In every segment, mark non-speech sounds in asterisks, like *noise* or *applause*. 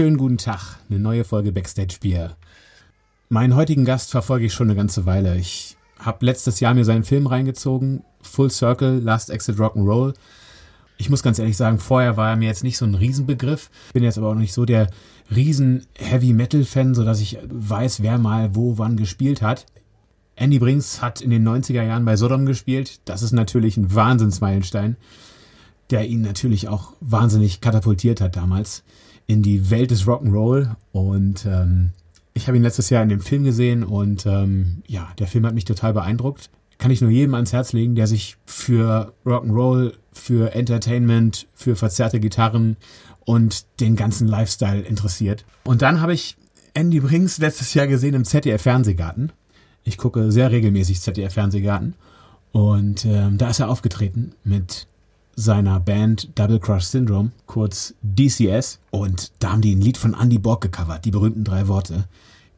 Schönen guten Tag, eine neue Folge Backstage Bier. Meinen heutigen Gast verfolge ich schon eine ganze Weile. Ich habe letztes Jahr mir seinen Film reingezogen, Full Circle, Last Exit Rock'n'Roll. Ich muss ganz ehrlich sagen, vorher war er mir jetzt nicht so ein Riesenbegriff. Bin jetzt aber auch nicht so der riesen Heavy Metal Fan, so dass ich weiß, wer mal wo wann gespielt hat. Andy Brinks hat in den 90er Jahren bei Sodom gespielt. Das ist natürlich ein Wahnsinnsmeilenstein, der ihn natürlich auch wahnsinnig katapultiert hat damals in die Welt des Rock'n'Roll. Und ähm, ich habe ihn letztes Jahr in dem Film gesehen und ähm, ja, der Film hat mich total beeindruckt. Kann ich nur jedem ans Herz legen, der sich für Rock'n'Roll, für Entertainment, für verzerrte Gitarren und den ganzen Lifestyle interessiert. Und dann habe ich Andy Brinks letztes Jahr gesehen im ZDF Fernsehgarten. Ich gucke sehr regelmäßig ZDF Fernsehgarten. Und ähm, da ist er aufgetreten mit seiner Band Double Crush Syndrome, kurz DCS. Und da haben die ein Lied von Andy Borg gecovert, die berühmten drei Worte.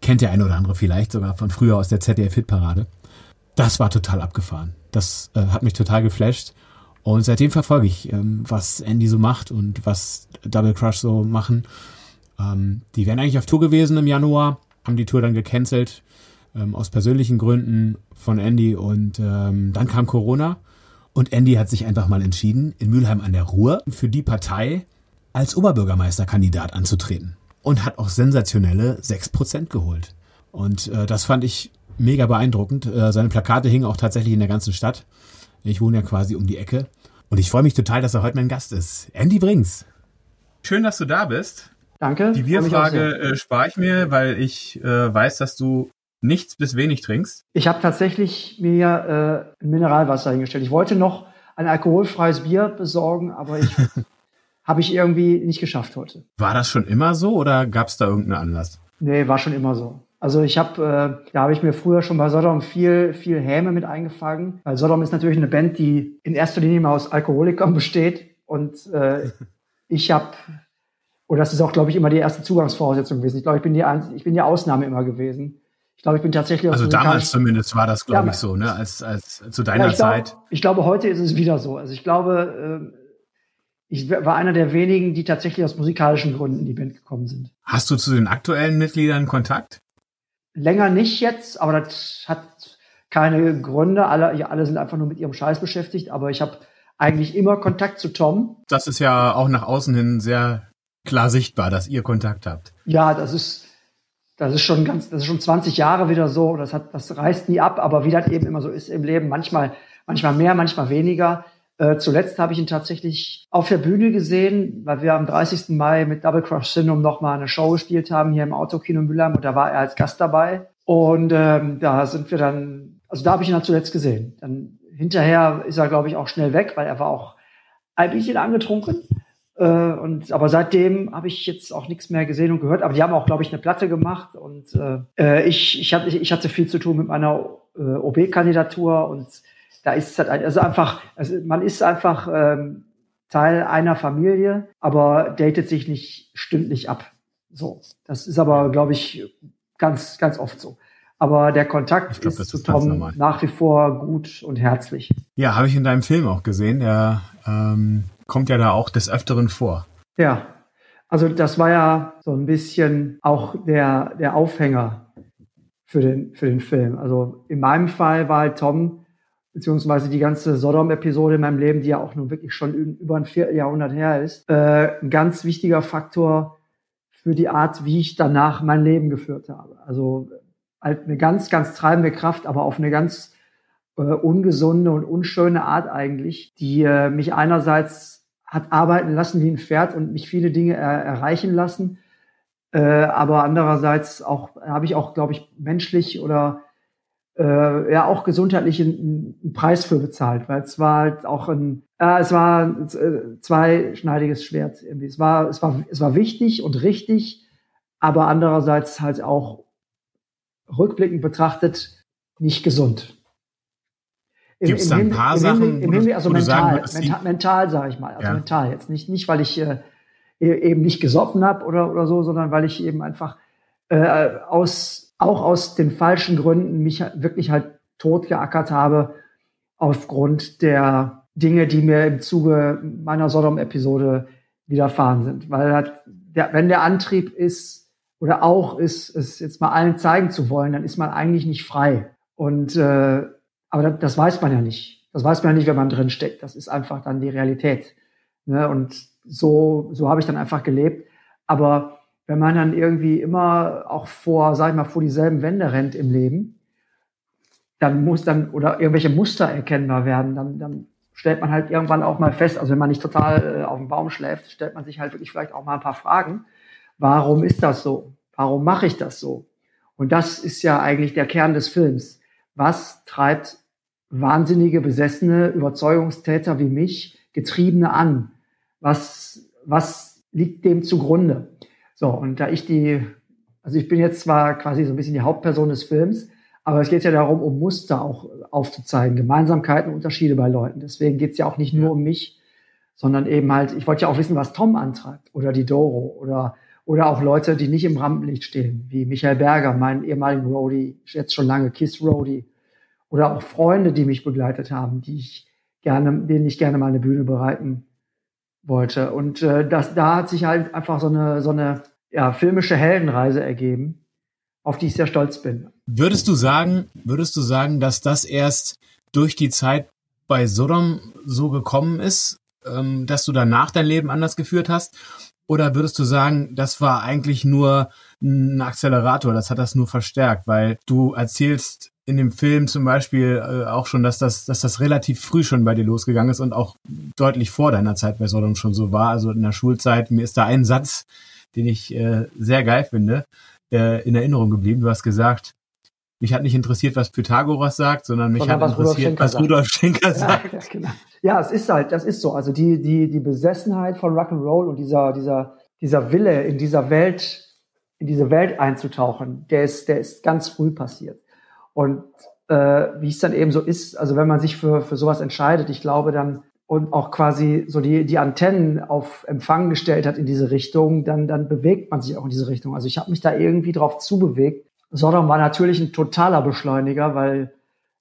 Kennt der eine oder andere vielleicht sogar von früher aus der ZDF-Hitparade. Das war total abgefahren. Das äh, hat mich total geflasht. Und seitdem verfolge ich, ähm, was Andy so macht und was Double Crush so machen. Ähm, die wären eigentlich auf Tour gewesen im Januar, haben die Tour dann gecancelt, ähm, aus persönlichen Gründen von Andy. Und ähm, dann kam Corona und Andy hat sich einfach mal entschieden, in Mülheim an der Ruhr für die Partei als Oberbürgermeisterkandidat anzutreten. Und hat auch sensationelle 6% geholt. Und äh, das fand ich mega beeindruckend. Äh, seine Plakate hingen auch tatsächlich in der ganzen Stadt. Ich wohne ja quasi um die Ecke. Und ich freue mich total, dass er heute mein Gast ist. Andy Brings. Schön, dass du da bist. Danke. Die Bierfrage äh, spare ich mir, weil ich äh, weiß, dass du nichts bis wenig trinkst? Ich habe tatsächlich mir äh, Mineralwasser hingestellt. Ich wollte noch ein alkoholfreies Bier besorgen, aber ich *laughs* habe ich irgendwie nicht geschafft heute. War das schon immer so oder gab es da irgendeinen Anlass? Nee, war schon immer so. Also ich habe, äh, da habe ich mir früher schon bei Sodom viel, viel Häme mit eingefangen. Weil Sodom ist natürlich eine Band, die in erster Linie mal aus Alkoholikern *laughs* besteht. Und äh, ich habe, oder das ist auch, glaube ich, immer die erste Zugangsvoraussetzung gewesen. Ich glaube, ich bin die, ich bin die Ausnahme immer gewesen. Ich glaube, ich bin tatsächlich Also damals zumindest war das, glaube ich, so, ne? Als, als zu deiner ja, ich Zeit. Glaub, ich glaube, heute ist es wieder so. Also ich glaube, äh, ich war einer der wenigen, die tatsächlich aus musikalischen Gründen in die Band gekommen sind. Hast du zu den aktuellen Mitgliedern Kontakt? Länger nicht jetzt, aber das hat keine Gründe. Alle, ja, alle sind einfach nur mit ihrem Scheiß beschäftigt, aber ich habe eigentlich immer Kontakt zu Tom. Das ist ja auch nach außen hin sehr klar sichtbar, dass ihr Kontakt habt. Ja, das ist, das ist schon ganz, das ist schon 20 Jahre wieder so. Das hat, das reißt nie ab, aber wie das eben immer so ist im Leben, manchmal, manchmal mehr, manchmal weniger. Äh, zuletzt habe ich ihn tatsächlich auf der Bühne gesehen, weil wir am 30. Mai mit Double Crush Syndrome nochmal eine Show gespielt haben hier im Autokino Mülheim und da war er als Gast dabei. Und ähm, da sind wir dann, also da habe ich ihn dann zuletzt gesehen. Dann hinterher ist er, glaube ich, auch schnell weg, weil er war auch ein bisschen angetrunken. Äh, und, aber seitdem habe ich jetzt auch nichts mehr gesehen und gehört. Aber die haben auch, glaube ich, eine Platte gemacht. Und äh, äh ich, ich, hatte, ich hatte viel zu tun mit meiner äh, OB-Kandidatur. Und da ist es halt also einfach, also man ist einfach ähm, Teil einer Familie, aber datet sich nicht stündlich ab. So, das ist aber, glaube ich, ganz, ganz oft so. Aber der Kontakt glaub, ist zu ist Tom nach wie vor gut und herzlich. Ja, habe ich in deinem Film auch gesehen. Der ähm, kommt ja da auch des Öfteren vor. Ja, also das war ja so ein bisschen auch der, der Aufhänger für den, für den Film. Also in meinem Fall war halt Tom, beziehungsweise die ganze Sodom-Episode in meinem Leben, die ja auch nun wirklich schon über ein Vierteljahrhundert her ist, äh, ein ganz wichtiger Faktor für die Art, wie ich danach mein Leben geführt habe. Also halt eine ganz, ganz treibende Kraft, aber auf eine ganz äh, ungesunde und unschöne Art eigentlich, die äh, mich einerseits hat arbeiten lassen wie ein Pferd und mich viele Dinge er erreichen lassen. Äh, aber andererseits auch habe ich auch, glaube ich, menschlich oder äh, ja auch gesundheitlich einen, einen, Preis für bezahlt, weil es war halt auch ein, äh, es war ein äh, zweischneidiges Schwert irgendwie. Es war, es war, es war wichtig und richtig, aber andererseits halt auch rückblickend betrachtet nicht gesund. Gibt es da ein paar Sachen, im Hinblick, also mental, würdest, mental, mental sage ich mal, also ja. mental jetzt nicht, nicht weil ich äh, e-, eben nicht gesoffen habe oder oder so, sondern weil ich eben einfach äh, aus auch aus den falschen Gründen mich wirklich halt totgeackert habe aufgrund der Dinge, die mir im Zuge meiner Sodom-Episode widerfahren sind, weil halt der, wenn der Antrieb ist oder auch ist, es jetzt mal allen zeigen zu wollen, dann ist man eigentlich nicht frei. Und äh, aber das, weiß man ja nicht. Das weiß man ja nicht, wenn man drin steckt. Das ist einfach dann die Realität. Ne? Und so, so habe ich dann einfach gelebt. Aber wenn man dann irgendwie immer auch vor, sag ich mal, vor dieselben Wände rennt im Leben, dann muss dann oder irgendwelche Muster erkennbar werden, dann, dann stellt man halt irgendwann auch mal fest, also wenn man nicht total äh, auf dem Baum schläft, stellt man sich halt wirklich vielleicht auch mal ein paar Fragen. Warum ist das so? Warum mache ich das so? Und das ist ja eigentlich der Kern des Films. Was treibt wahnsinnige, besessene Überzeugungstäter wie mich, Getriebene an? Was, was liegt dem zugrunde? So, und da ich die, also ich bin jetzt zwar quasi so ein bisschen die Hauptperson des Films, aber es geht ja darum, um Muster auch aufzuzeigen, Gemeinsamkeiten, Unterschiede bei Leuten. Deswegen geht es ja auch nicht nur um mich, sondern eben halt, ich wollte ja auch wissen, was Tom antreibt oder die Doro oder, oder auch Leute, die nicht im Rampenlicht stehen, wie Michael Berger, mein ehemaligen Roadie, jetzt schon lange Kiss Roadie. Oder auch Freunde, die mich begleitet haben, die ich gerne, denen ich gerne mal eine Bühne bereiten wollte. Und äh, das, da hat sich halt einfach so eine, so eine ja, filmische Heldenreise ergeben auf die ich sehr stolz bin. Würdest du sagen, würdest du sagen, dass das erst durch die Zeit bei Sodom so gekommen ist, ähm, dass du danach dein Leben anders geführt hast? Oder würdest du sagen, das war eigentlich nur ein Accelerator, das hat das nur verstärkt, weil du erzählst in dem Film zum Beispiel äh, auch schon, dass das, dass das relativ früh schon bei dir losgegangen ist und auch deutlich vor deiner Zeit bei Sodom schon so war. Also in der Schulzeit, mir ist da ein Satz, den ich äh, sehr geil finde äh, in Erinnerung geblieben. Du hast gesagt, mich hat nicht interessiert, was Pythagoras sagt, sondern mich sondern hat was interessiert, Rudolf was Rudolf Schenker sagt. Ja, genau. ja, es ist halt, das ist so. Also die, die, die Besessenheit von Rock'n'Roll und dieser, dieser, dieser Wille, in dieser Welt, in diese Welt einzutauchen, der ist, der ist ganz früh passiert. Und äh, wie es dann eben so ist, also wenn man sich für, für sowas entscheidet, ich glaube dann, und auch quasi so die, die Antennen auf Empfang gestellt hat in diese Richtung, dann, dann bewegt man sich auch in diese Richtung. Also ich habe mich da irgendwie drauf zubewegt. Sodom war natürlich ein totaler Beschleuniger, weil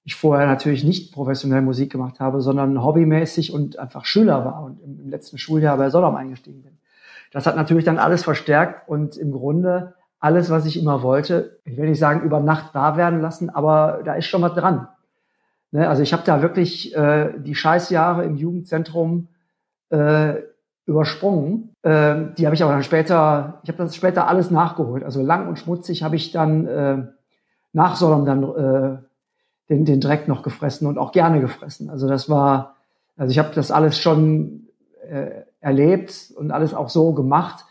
ich vorher natürlich nicht professionell Musik gemacht habe, sondern hobbymäßig und einfach Schüler war und im, letzten Schuljahr bei Sodom eingestiegen bin. Das hat natürlich dann alles verstärkt und im Grunde alles, was ich immer wollte, ich will nicht sagen über Nacht da werden lassen, aber da ist schon was dran. Ne, also ich habe da wirklich äh, die Scheißjahre im Jugendzentrum äh, übersprungen. Äh, die habe ich aber dann später, ich habe das später alles nachgeholt. Also lang und schmutzig habe ich dann äh, nach Sodom dann äh, den, den Dreck noch gefressen und auch gerne gefressen. Also das war, also ich habe das alles schon äh, erlebt und alles auch so gemacht.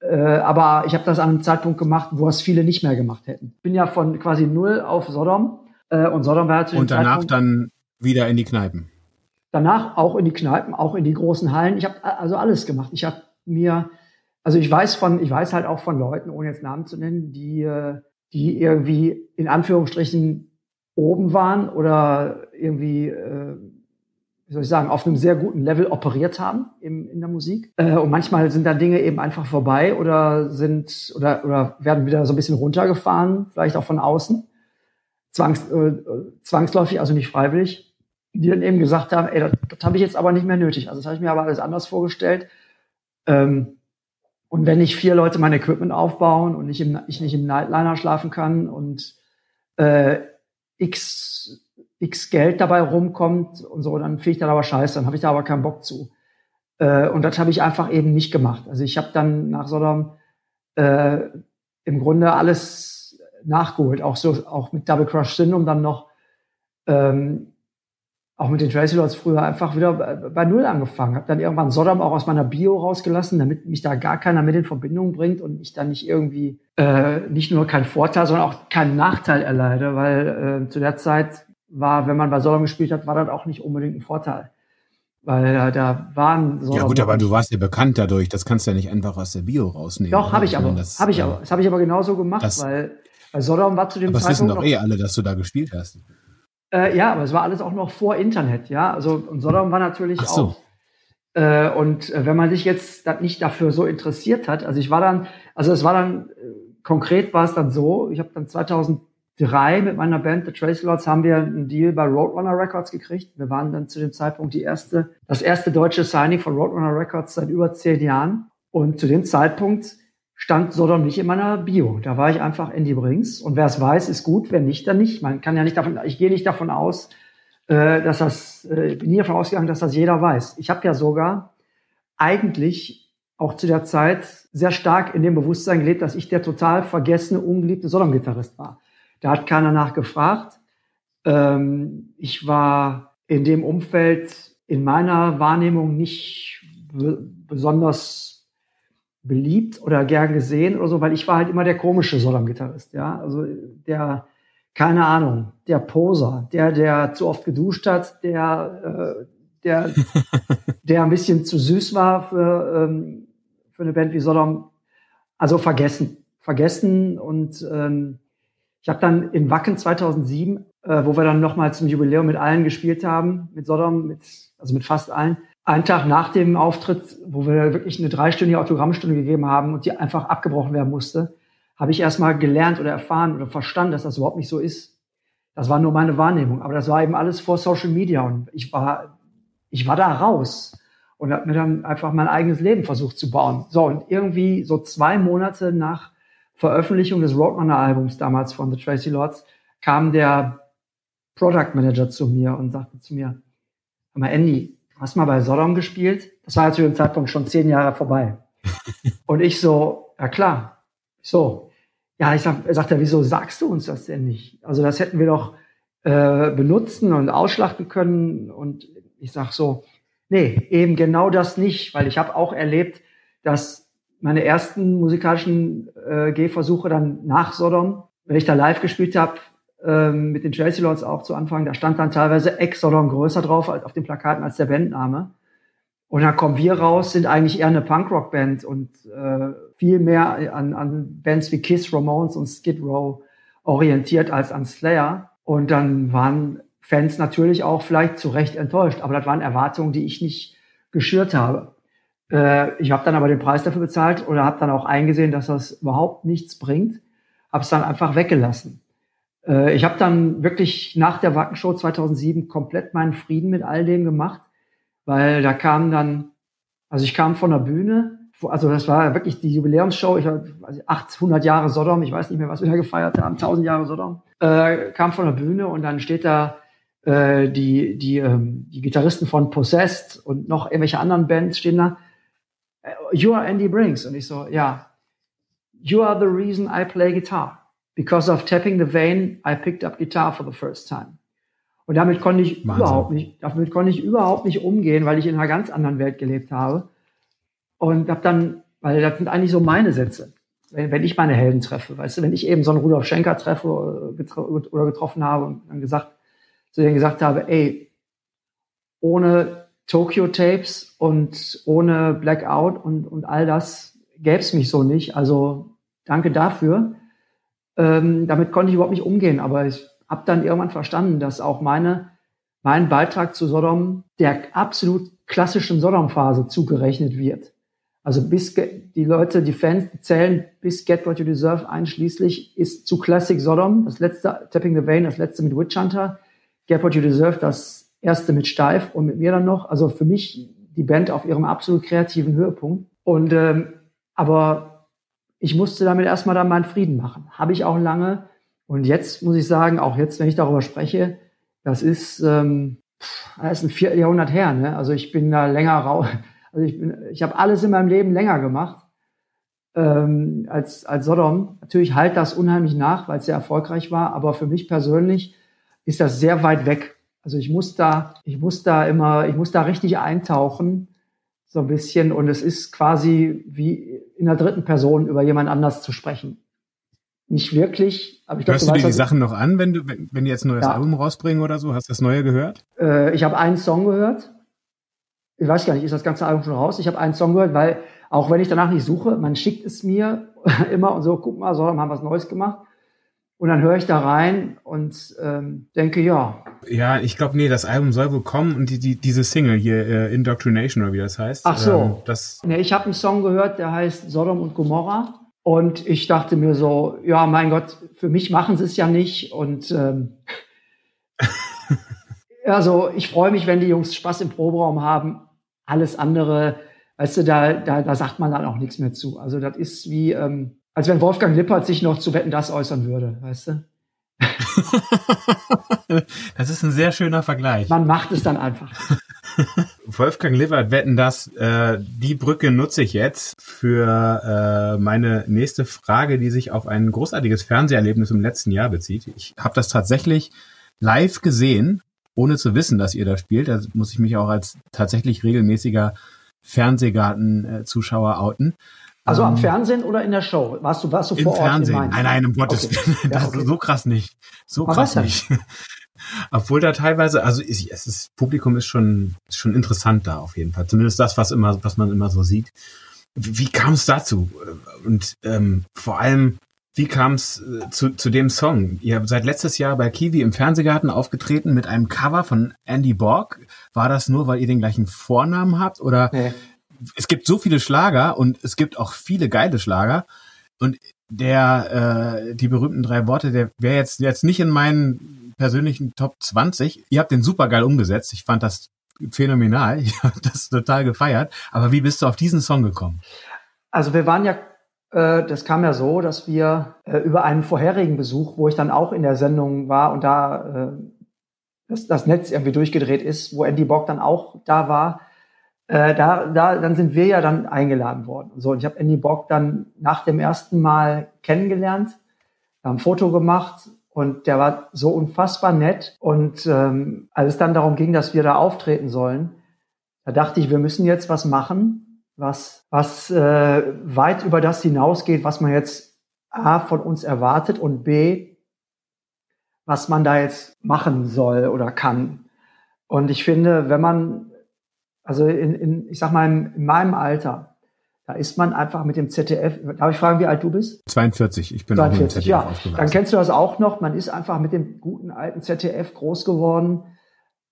Äh, aber ich habe das an einem Zeitpunkt gemacht, wo es viele nicht mehr gemacht hätten. Ich bin ja von quasi null auf Sodom äh, und Sodom war zu Und danach Zeitpunkt, dann wieder in die Kneipen. Danach auch in die Kneipen, auch in die großen Hallen. Ich habe also alles gemacht. Ich habe mir, also ich weiß von, ich weiß halt auch von Leuten, ohne jetzt Namen zu nennen, die, äh, die irgendwie in Anführungsstrichen oben waren oder irgendwie, äh, wie soll ich sagen, auf einem sehr guten Level operiert haben im, in der Musik. Äh, und manchmal sind da Dinge eben einfach vorbei oder sind oder, oder werden wieder so ein bisschen runtergefahren, vielleicht auch von außen zwangs, äh, zwangsläufig, also nicht freiwillig, die dann eben gesagt haben, ey, das, das habe ich jetzt aber nicht mehr nötig. Also das habe ich mir aber alles anders vorgestellt. Ähm, und wenn nicht vier Leute mein Equipment aufbauen und ich, im, ich nicht im Nightliner schlafen kann und äh, x, x Geld dabei rumkommt und so, dann finde ich das aber scheiße, dann habe ich da aber keinen Bock zu. Äh, und das habe ich einfach eben nicht gemacht. Also ich habe dann nach Sodom äh, im Grunde alles nachgeholt, auch so, auch mit Double Crush Syndrome dann noch, ähm, auch mit den Tracy Lords früher einfach wieder bei, Null angefangen. Habe dann irgendwann Sodom auch aus meiner Bio rausgelassen, damit mich da gar keiner mit in Verbindung bringt und ich dann nicht irgendwie äh, nicht nur keinen Vorteil, sondern auch keinen Nachteil erleide, weil äh, zu der Zeit war, wenn man bei Sodom gespielt hat, war das auch nicht unbedingt ein Vorteil. Weil äh, da waren so. Ja gut, aber du warst ja bekannt dadurch. Das kannst du ja nicht einfach aus der Bio rausnehmen. Doch, habe ich, aber. Habe ich aber. Das habe ich aber genauso gemacht, das, weil weil Sodom war zu dem aber Zeitpunkt. Das wissen doch eh alle, dass du da gespielt hast. Äh, ja, aber es war alles auch noch vor Internet, ja. Also und Sodom war natürlich so. auch. Äh, und äh, wenn man sich jetzt nicht dafür so interessiert hat, also ich war dann, also es war dann, äh, konkret war es dann so, ich habe dann 2003 mit meiner Band The Trace Lords haben wir einen Deal bei Roadrunner Records gekriegt. Wir waren dann zu dem Zeitpunkt die erste, das erste deutsche Signing von Roadrunner Records seit über zehn Jahren. Und zu dem Zeitpunkt stand Sodom nicht in meiner Bio. Da war ich einfach Andy Brings. Und wer es weiß, ist gut. Wer nicht, dann nicht. Man kann ja nicht davon, ich gehe nicht davon aus, äh, dass das, äh, bin nie davon ausgegangen, dass das jeder weiß. Ich habe ja sogar eigentlich auch zu der Zeit sehr stark in dem Bewusstsein gelebt, dass ich der total vergessene, ungeliebte Sodom-Gitarrist war. Da hat keiner nachgefragt. Ähm, ich war in dem Umfeld in meiner Wahrnehmung nicht besonders beliebt oder gern gesehen oder so, weil ich war halt immer der komische Sodom-Gitarrist, ja. Also der, keine Ahnung, der Poser, der, der zu oft geduscht hat, der, äh, der, *laughs* der ein bisschen zu süß war für, ähm, für eine Band wie Sodom. Also vergessen, vergessen und ähm, ich habe dann in Wacken 2007, äh, wo wir dann nochmal zum Jubiläum mit allen gespielt haben, mit Sodom, mit, also mit fast allen, einen Tag nach dem Auftritt, wo wir wirklich eine dreistündige Autogrammstunde gegeben haben und die einfach abgebrochen werden musste, habe ich erstmal gelernt oder erfahren oder verstanden, dass das überhaupt nicht so ist. Das war nur meine Wahrnehmung, aber das war eben alles vor Social Media und ich war, ich war da raus und habe mir dann einfach mein eigenes Leben versucht zu bauen. So und irgendwie so zwei Monate nach Veröffentlichung des Roadrunner-Albums damals von The Tracy Lords kam der Product Manager zu mir und sagte zu mir, mal, Andy, hast mal bei Sodom gespielt? Das war ja zu dem Zeitpunkt schon zehn Jahre vorbei. *laughs* und ich so, ja klar. So, ja, ich sag, er sagt ja, wieso sagst du uns das denn nicht? Also das hätten wir doch äh, benutzen und ausschlachten können. Und ich sag so, nee, eben genau das nicht, weil ich habe auch erlebt, dass meine ersten musikalischen äh, Gehversuche dann nach Sodom, wenn ich da live gespielt habe, ähm, mit den Chelsea Lords auch zu Anfang, da stand dann teilweise Ex-Sodom größer drauf als auf den Plakaten als der Bandname. Und dann kommen wir raus, sind eigentlich eher eine Punkrock-Band und äh, viel mehr an, an Bands wie Kiss, Ramones und Skid Row orientiert als an Slayer. Und dann waren Fans natürlich auch vielleicht zu Recht enttäuscht, aber das waren Erwartungen, die ich nicht geschürt habe. Äh, ich habe dann aber den Preis dafür bezahlt oder habe dann auch eingesehen, dass das überhaupt nichts bringt. Habe es dann einfach weggelassen. Äh, ich habe dann wirklich nach der Wackenshow 2007 komplett meinen Frieden mit all dem gemacht, weil da kam dann, also ich kam von der Bühne, also das war wirklich die Jubiläumsshow, ich war 800 Jahre Sodom, ich weiß nicht mehr, was wir da gefeiert haben, 1000 Jahre Sodom, äh, kam von der Bühne und dann steht da äh, die, die, ähm, die Gitarristen von Possessed und noch irgendwelche anderen Bands stehen da you are Andy Brinks. Und ich so, ja, you are the reason I play guitar. Because of tapping the vein, I picked up guitar for the first time. Und damit konnte ich Wahnsinn. überhaupt nicht, damit konnte ich überhaupt nicht umgehen, weil ich in einer ganz anderen Welt gelebt habe. Und habe dann, weil das sind eigentlich so meine Sätze. Wenn, wenn ich meine Helden treffe, weißt du, wenn ich eben so einen Rudolf Schenker treffe oder getroffen habe und dann gesagt, zu denen gesagt habe, ey, ohne Tokyo Tapes und ohne Blackout und, und all das gäbe es mich so nicht. Also danke dafür. Ähm, damit konnte ich überhaupt nicht umgehen, aber ich habe dann irgendwann verstanden, dass auch meine, mein Beitrag zu Sodom der absolut klassischen Sodom-Phase zugerechnet wird. Also bis die Leute, die Fans zählen bis Get What You Deserve einschließlich ist zu Classic Sodom, das letzte Tapping the Vein, das letzte mit Witch Hunter, Get What You Deserve, das erste mit Steif und mit mir dann noch. Also für mich die Band auf ihrem absolut kreativen Höhepunkt. Und ähm, aber ich musste damit erstmal dann meinen Frieden machen. Habe ich auch lange. Und jetzt muss ich sagen, auch jetzt, wenn ich darüber spreche, das ist, ähm, das ist ein Vierteljahrhundert her. Ne? Also ich bin da länger raus. *laughs* Also ich bin, ich habe alles in meinem Leben länger gemacht ähm, als als Sodom. Natürlich halt das unheimlich nach, weil es sehr erfolgreich war. Aber für mich persönlich ist das sehr weit weg also ich muss da, ich muss da immer, ich muss da richtig eintauchen, so ein bisschen. Und es ist quasi wie in der dritten Person über jemand anders zu sprechen. Nicht wirklich, aber ich glaube, Hörst du, du dir die Sachen noch an, wenn du, wenn, wenn die jetzt ein neues ja. Album rausbringen oder so? Hast du das neue gehört? Äh, ich habe einen Song gehört. Ich weiß gar nicht, ist das ganze Album schon raus? Ich habe einen Song gehört, weil auch wenn ich danach nicht suche, man schickt es mir *laughs* immer und so, guck mal, so haben wir was Neues gemacht. Und dann höre ich da rein und ähm, denke, ja. Ja, ich glaube, nee, das Album soll wohl kommen und die, die, diese Single hier, äh, Indoctrination oder wie das heißt. Ach so. Ähm, das nee, ich habe einen Song gehört, der heißt Sodom und Gomorra. Und ich dachte mir so, ja, mein Gott, für mich machen sie es ja nicht. Und ähm, *laughs* also ich freue mich, wenn die Jungs Spaß im Proberaum haben. Alles andere weißt du, da, da, da sagt man dann auch nichts mehr zu. Also das ist wie, ähm, als wenn Wolfgang Lippert sich noch zu Wetten das äußern würde, weißt du? *laughs* das ist ein sehr schöner Vergleich. Man macht es dann einfach. *laughs* Wolfgang Lippert, wetten das, äh, die Brücke nutze ich jetzt für äh, meine nächste Frage, die sich auf ein großartiges Fernseherlebnis im letzten Jahr bezieht. Ich habe das tatsächlich live gesehen, ohne zu wissen, dass ihr da spielt. Da muss ich mich auch als tatsächlich regelmäßiger Fernsehgarten-Zuschauer outen. Also am ähm, Fernsehen oder in der Show? Warst du, warst du vor Ort? Im Fernsehen. Nein, nein, um Gottes okay. Willen. Das ja, okay. so krass nicht. So Aber krass nicht. *laughs* Obwohl da teilweise, also es ist, das Publikum ist schon, schon interessant da auf jeden Fall. Zumindest das, was immer, was man immer so sieht. Wie, wie kam es dazu? Und ähm, vor allem, wie kam es äh, zu, zu dem Song? Ihr seid letztes Jahr bei Kiwi im Fernsehgarten aufgetreten mit einem Cover von Andy Borg. War das nur, weil ihr den gleichen Vornamen habt? Oder nee es gibt so viele Schlager und es gibt auch viele geile Schlager. Und der, äh, die berühmten drei Worte, der wäre jetzt, jetzt nicht in meinen persönlichen Top 20. Ihr habt den super geil umgesetzt. Ich fand das phänomenal. *laughs* Ich habe das total gefeiert. Aber wie bist du auf diesen Song gekommen? Also wir waren ja, äh, das kam ja so, dass wir äh, über einen vorherigen Besuch, wo ich dann auch in der Sendung war und da äh, das, das Netz irgendwie durchgedreht ist, wo Andy Bock dann auch da war, äh, da, da, dann sind wir ja dann eingeladen worden. So, und ich habe Andy Bock dann nach dem ersten Mal kennengelernt, haben ein Foto gemacht und der war so unfassbar nett. Und ähm, als es dann darum ging, dass wir da auftreten sollen, da dachte ich, wir müssen jetzt was machen, was, was äh, weit über das hinausgeht, was man jetzt A von uns erwartet und B, was man da jetzt machen soll oder kann. Und ich finde, wenn man also in, in ich sag mal, in, in meinem Alter, da ist man einfach mit dem ZDF. Darf ich fragen, wie alt du bist? 42, ich bin 42, auch mit dem ZDF ja. aufgewachsen. Dann kennst du das auch noch. Man ist einfach mit dem guten alten ZDF groß geworden,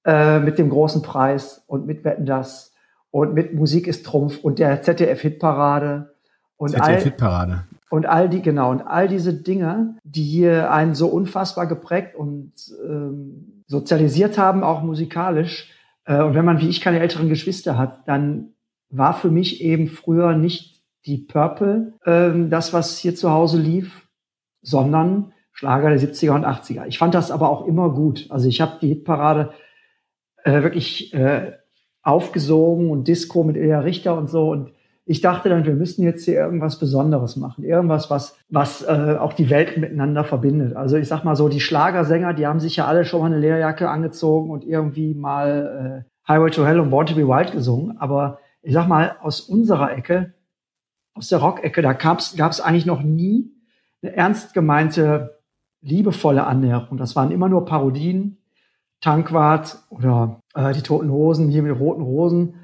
äh, mit dem großen Preis und mit Wetten das und mit Musik ist Trumpf und der ZDF-Hitparade. Und ZDF-Hitparade. Und all die, genau, und all diese Dinge, die einen so unfassbar geprägt und ähm, sozialisiert haben, auch musikalisch, und wenn man wie ich keine älteren Geschwister hat, dann war für mich eben früher nicht die Purple ähm, das, was hier zu Hause lief, sondern Schlager der 70er und 80er. Ich fand das aber auch immer gut. Also ich habe die Hitparade äh, wirklich äh, aufgesogen und Disco mit Ilja Richter und so. Und ich dachte dann, wir müssen jetzt hier irgendwas Besonderes machen. Irgendwas, was, was äh, auch die Welt miteinander verbindet. Also ich sag mal so, die Schlagersänger, die haben sich ja alle schon mal eine Lehrjacke angezogen und irgendwie mal äh, Highway to Hell und Born to be Wild gesungen. Aber ich sag mal, aus unserer Ecke, aus der Rock-Ecke, da gab es eigentlich noch nie eine ernst gemeinte, liebevolle Annäherung. Das waren immer nur Parodien, Tankwart oder äh, die Toten Hosen, hier mit roten Rosen.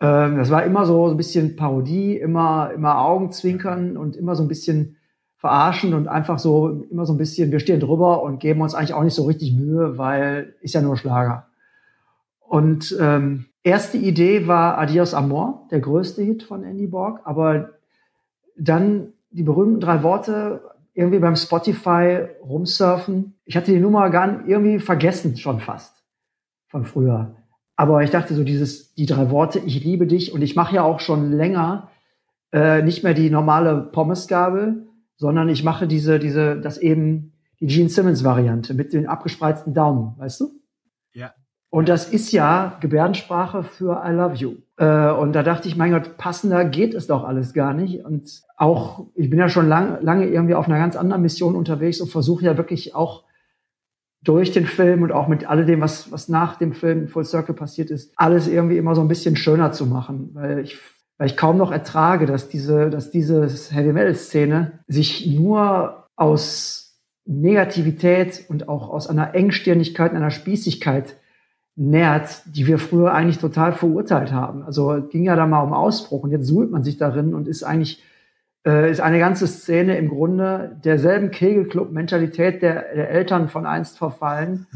Ähm, das war immer so ein bisschen Parodie, immer, immer Augenzwinkern und immer so ein bisschen verarschen und einfach so, immer so ein bisschen, wir stehen drüber und geben uns eigentlich auch nicht so richtig Mühe, weil ist ja nur Schlager. Und ähm, erste Idee war Adios Amor, der größte Hit von Andy Borg, aber dann die berühmten drei Worte irgendwie beim Spotify rumsurfen. Ich hatte die Nummer gar irgendwie vergessen schon fast von früher. Aber ich dachte so dieses, die drei Worte, ich liebe dich und ich mache ja auch schon länger äh, nicht mehr die normale Pommesgabel, sondern ich mache diese, diese, das eben die Gene Simmons Variante mit den abgespreizten Daumen, weißt du? Ja. Und das ist ja Gebärdensprache für I love you. Äh, und da dachte ich, mein Gott, passender geht es doch alles gar nicht. Und auch, ich bin ja schon lang, lange irgendwie auf einer ganz anderen Mission unterwegs und versuche ja wirklich auch durch den Film und auch mit alledem, was, was nach dem Film Full Circle passiert ist, alles irgendwie immer so ein bisschen schöner zu machen, weil ich, weil ich kaum noch ertrage, dass diese, dass diese Heavy Metal Szene sich nur aus Negativität und auch aus einer Engstirnigkeit, einer Spießigkeit nährt, die wir früher eigentlich total verurteilt haben. Also ging ja da mal um Ausbruch und jetzt suhlt man sich darin und ist eigentlich äh, ist eine ganze Szene im Grunde derselben Kegelclub-Mentalität der, der, Eltern von einst verfallen,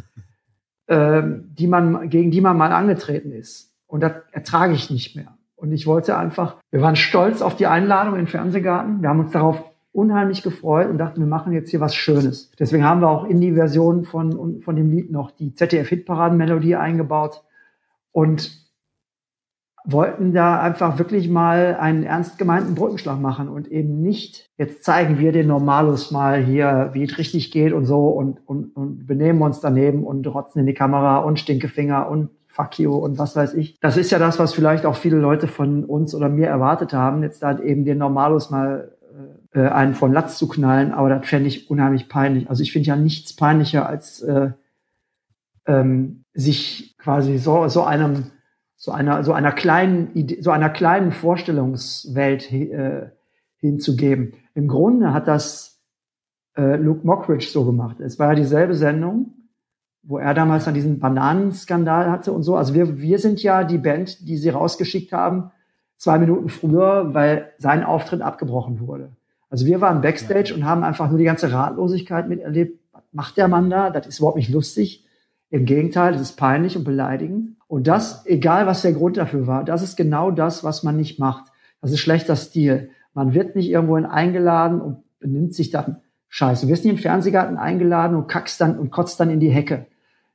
*laughs* äh, die man, gegen die man mal angetreten ist. Und das ertrage ich nicht mehr. Und ich wollte einfach, wir waren stolz auf die Einladung in den Fernsehgarten. Wir haben uns darauf unheimlich gefreut und dachten, wir machen jetzt hier was Schönes. Deswegen haben wir auch in die Version von, von dem Lied noch die ZDF-Hitparaden-Melodie eingebaut. Und wollten da einfach wirklich mal einen ernst gemeinten Brückenschlag machen und eben nicht, jetzt zeigen wir den Normalus mal hier, wie es richtig geht und so und, und, und benehmen uns daneben und rotzen in die Kamera und Stinkefinger und fuck you und was weiß ich. Das ist ja das, was vielleicht auch viele Leute von uns oder mir erwartet haben, jetzt da eben den Normalus mal äh, einen von Latz zu knallen, aber das fände ich unheimlich peinlich. Also ich finde ja nichts peinlicher als äh, ähm, sich quasi so, so einem so einer, so einer kleinen Idee, so einer kleinen Vorstellungswelt äh, hinzugeben. Im Grunde hat das äh, Luke Mockridge so gemacht. Es war ja dieselbe Sendung, wo er damals dann diesen Bananenskandal hatte und so. Also wir, wir sind ja die Band, die sie rausgeschickt haben, zwei Minuten früher, weil sein Auftritt abgebrochen wurde. Also wir waren Backstage ja. und haben einfach nur die ganze Ratlosigkeit miterlebt. Was macht der Mann da? Das ist überhaupt nicht lustig. Im Gegenteil, das ist peinlich und beleidigend. Und das, egal was der Grund dafür war, das ist genau das, was man nicht macht. Das ist schlechter Stil. Man wird nicht irgendwohin eingeladen und benimmt sich dann scheiße. Du wirst nicht im Fernsehgarten eingeladen und kackst dann und kotzt dann in die Hecke.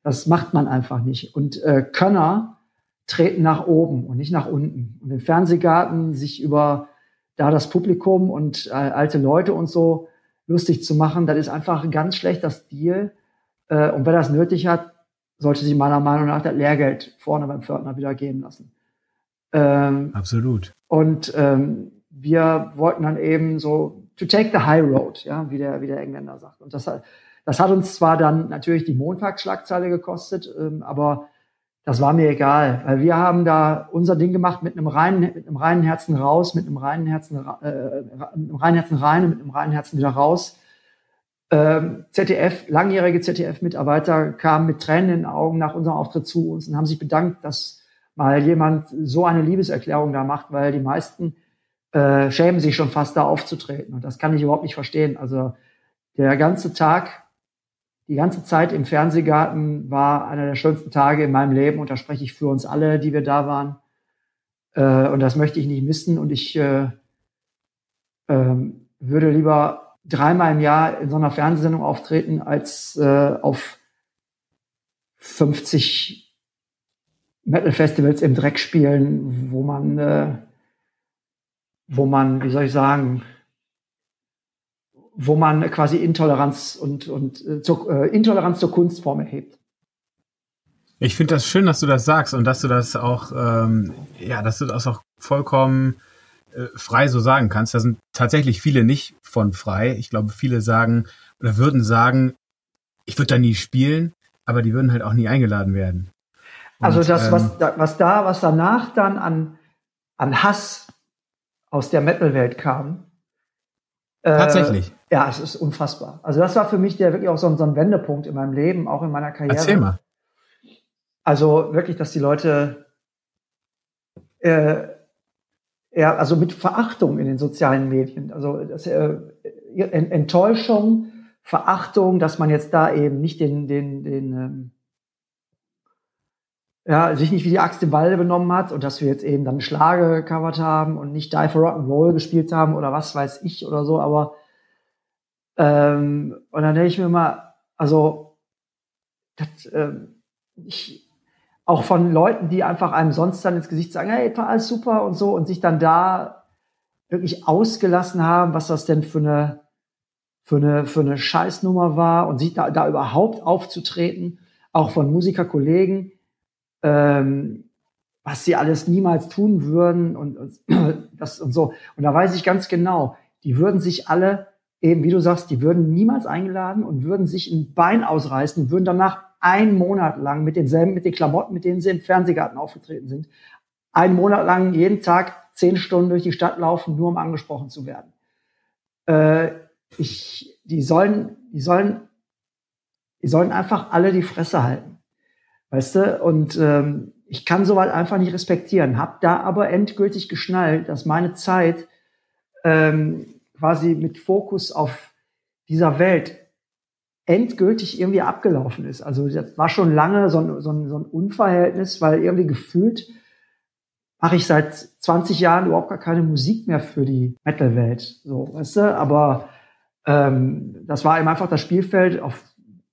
Das macht man einfach nicht. Und äh, Könner treten nach oben und nicht nach unten. Und im Fernsehgarten sich über da das Publikum und äh, alte Leute und so lustig zu machen, das ist einfach ein ganz schlechter Stil. Äh, und wer das nötig hat, sollte sich meiner Meinung nach das Lehrgeld vorne beim Pförtner wieder geben lassen. Ähm, Absolut. Und ähm, wir wollten dann eben so to take the high road, ja, wie der, wie der Engländer sagt. Und das, das hat uns zwar dann natürlich die Montagsschlagzeile gekostet, ähm, aber das war mir egal, weil wir haben da unser Ding gemacht mit einem reinen, mit einem reinen Herzen raus, mit einem reinen Herzen, äh, mit einem reinen Herzen rein und mit einem reinen Herzen wieder raus ZDF, langjährige ZDF-Mitarbeiter kamen mit Tränen in den Augen nach unserem Auftritt zu uns und haben sich bedankt, dass mal jemand so eine Liebeserklärung da macht, weil die meisten äh, schämen sich schon fast da aufzutreten. Und das kann ich überhaupt nicht verstehen. Also der ganze Tag, die ganze Zeit im Fernsehgarten war einer der schönsten Tage in meinem Leben und da spreche ich für uns alle, die wir da waren. Äh, und das möchte ich nicht missen und ich äh, ähm, würde lieber dreimal im Jahr in so einer Fernsehsendung auftreten, als äh, auf 50 Metal-Festivals im Dreck spielen, wo man, äh, wo man, wie soll ich sagen, wo man quasi Intoleranz und, und äh, zur, äh, Intoleranz zur Kunstform erhebt. Ich finde das schön, dass du das sagst und dass du das auch, ähm, ja, dass du das auch vollkommen äh, frei so sagen kannst. Da sind tatsächlich viele nicht von frei. Ich glaube, viele sagen oder würden sagen, ich würde da nie spielen, aber die würden halt auch nie eingeladen werden. Also Und, also das, ähm, was, da, was da, was danach dann an, an Hass aus der Metal-Welt kam. Äh, tatsächlich. Ja, es ist unfassbar. Also das war für mich der wirklich auch so, so ein Wendepunkt in meinem Leben, auch in meiner Karriere. Erzähl mal. Also wirklich, dass die Leute äh, ja, also mit Verachtung in den sozialen Medien. Also das, äh, Enttäuschung, Verachtung, dass man jetzt da eben nicht den, den, den ähm, ja, sich nicht wie die Axt im Walde benommen hat und dass wir jetzt eben dann Schlage gecovert haben und nicht Die for Rock'n'Roll gespielt haben oder was weiß ich oder so, aber ähm, und dann denke ich mir mal, also das, ähm, ich, auch von Leuten, die einfach einem sonst dann ins Gesicht sagen, hey, war alles super und so und sich dann da wirklich ausgelassen haben, was das denn für eine für eine für eine Scheißnummer war und sich da, da überhaupt aufzutreten, auch von Musikerkollegen, ähm, was sie alles niemals tun würden und, und *clears throat* das und so. Und da weiß ich ganz genau, die würden sich alle eben, wie du sagst, die würden niemals eingeladen und würden sich ein Bein ausreißen, würden danach einen Monat lang mit denselben, mit den Klamotten, mit denen sie im Fernsehgarten aufgetreten sind, einen Monat lang jeden Tag zehn Stunden durch die Stadt laufen, nur um angesprochen zu werden. Äh, ich, die sollen, die sollen, die sollen einfach alle die Fresse halten, weißt du? Und ähm, ich kann sowas einfach nicht respektieren. Hab da aber endgültig geschnallt, dass meine Zeit ähm, quasi mit Fokus auf dieser Welt endgültig irgendwie abgelaufen ist. Also das war schon lange so ein, so ein, so ein Unverhältnis, weil irgendwie gefühlt mache ich seit 20 Jahren überhaupt gar keine Musik mehr für die Metal-Welt. So, weißt du? Aber ähm, das war eben einfach das Spielfeld, auf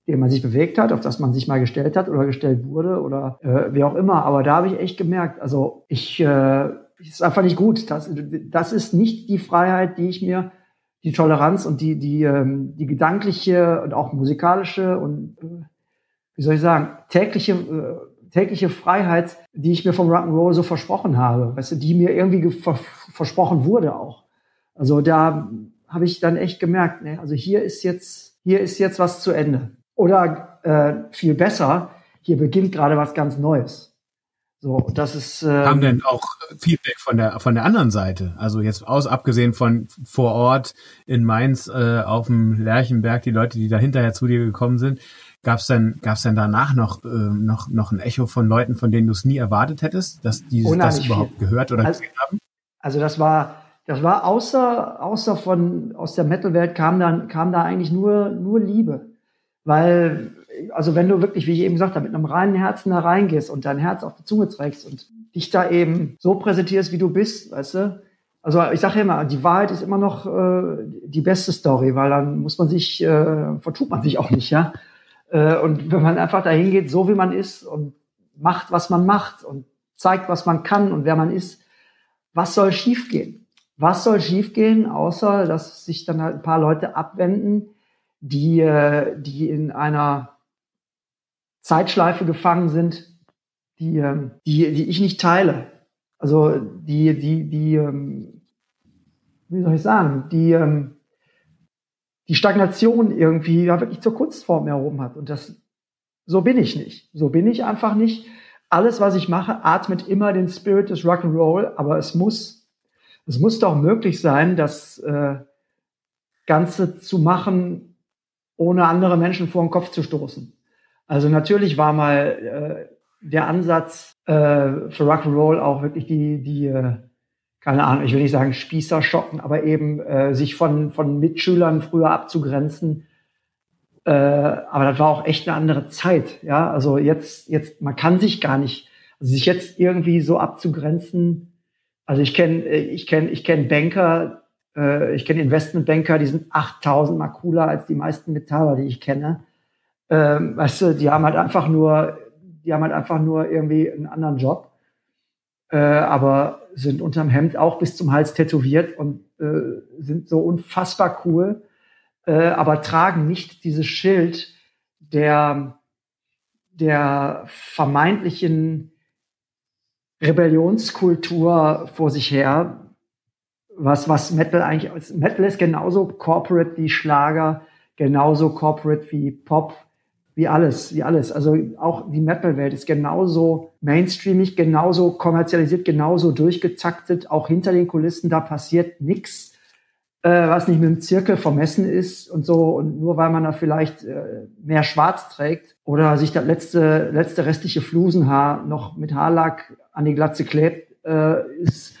dem man sich bewegt hat, auf das man sich mal gestellt hat oder gestellt wurde oder äh, wie auch immer. Aber da habe ich echt gemerkt, also ich, äh, ist einfach nicht gut. Das, das ist nicht die Freiheit, die ich mir, die Toleranz und die, die, ähm, die gedankliche und auch musikalische und, äh, wie soll ich sagen, tägliche, äh, tägliche Freiheit, die ich mir vom Rock'n'Roll so versprochen habe, weißt du, die mir irgendwie ver versprochen wurde auch. Also da habe ich dann echt gemerkt, ne, also hier ist jetzt, hier ist jetzt was zu Ende. Oder äh, viel besser, hier beginnt gerade was ganz Neues. So, das ist. Ähm, Haben denn auch Feedback von der von der anderen Seite? Also jetzt aus abgesehen von vor Ort in Mainz äh, auf dem Lerchenberg, die Leute, die da hinterher zu dir gekommen sind, gab es denn gab's denn danach noch äh, noch noch ein Echo von Leuten, von denen du es nie erwartet hättest, dass die das überhaupt viel. gehört oder also, gesehen haben? Also das war das war außer außer von aus der Metal-Welt kam dann kam da eigentlich nur nur Liebe weil, also wenn du wirklich, wie ich eben gesagt habe, mit einem reinen Herzen da reingehst und dein Herz auf die Zunge trägst und dich da eben so präsentierst, wie du bist, weißt du, also ich sage immer, die Wahrheit ist immer noch äh, die beste Story, weil dann muss man sich, äh, vertut man sich auch nicht, ja. Äh, und wenn man einfach dahin geht, so wie man ist und macht, was man macht und zeigt, was man kann und wer man ist, was soll schiefgehen? Was soll schiefgehen, außer dass sich dann halt ein paar Leute abwenden, die, äh, die in einer Zeitschleife gefangen sind, die, ähm, die, die ich nicht teile. Also die, die, die, ähm, wie soll ich sagen, die, ähm, die Stagnation irgendwie ja wirklich zur Kunstform erhoben hat. Und das, so bin ich nicht. So bin ich einfach nicht. Alles, was ich mache, atmet immer den Spirit des Rock'n'Roll, aber es muss, es muss doch möglich sein, das äh, Ganze zu machen, ohne andere Menschen vor den Kopf zu stoßen. Also natürlich war mal äh, der Ansatz äh, für Rock'n'Roll auch wirklich die, die äh, keine Ahnung, ich will nicht sagen Spießer schocken, aber eben äh, sich von, von Mitschülern früher abzugrenzen. Äh, aber das war auch echt eine andere Zeit. Ja, also jetzt, jetzt, man kann sich gar nicht, also sich jetzt irgendwie so abzugrenzen. Also ich kenne, ich kenne, ich kenne Banker, äh, ich kenne Investmentbanker, die sind 8000 mal cooler als die meisten Metaller, die ich kenne. Ähm, weißt du, die haben halt einfach nur, die haben halt einfach nur irgendwie einen anderen Job, äh, aber sind unterm Hemd auch bis zum Hals tätowiert und äh, sind so unfassbar cool, äh, aber tragen nicht dieses Schild der, der vermeintlichen Rebellionskultur vor sich her, was, was Metal eigentlich. Metal ist genauso corporate wie Schlager, genauso corporate wie Pop, wie alles, wie alles. Also auch die Metal-Welt ist genauso mainstreamig, genauso kommerzialisiert, genauso durchgetaktet. Auch hinter den Kulissen, da passiert nichts, äh, was nicht mit dem Zirkel vermessen ist und so. Und nur weil man da vielleicht äh, mehr Schwarz trägt oder sich das letzte, letzte restliche Flusenhaar noch mit Haarlack an die Glatze klebt, äh, ist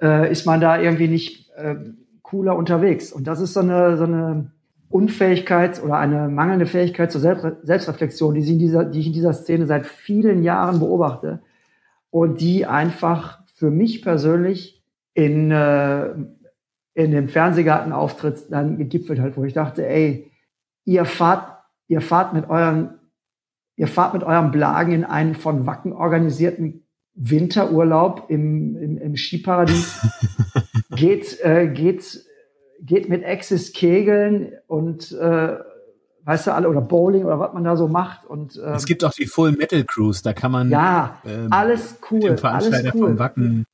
äh, ist man da irgendwie nicht äh, cooler unterwegs. Und das ist so eine, so eine Unfähigkeit oder eine mangelnde Fähigkeit zur Selbstreflexion, die, dieser, die ich in dieser Szene seit vielen Jahren beobachte und die einfach für mich persönlich in, äh, in dem Fernsehgartenauftritt dann gegipfelt hat, wo ich dachte, ey, ihr fahrt, ihr fahrt mit euren, ihr fahrt mit eurem Blagen in einen von Wacken organisierten Winterurlaub im, im, im Skiparadies, *laughs* geht, äh, geht, geht mit Access kegeln und äh, weißt du alle oder Bowling oder was man da so macht und ähm, es gibt auch die Full Metal Cruise, da kann man ja ähm, alles cool, alles cool. vom Wacken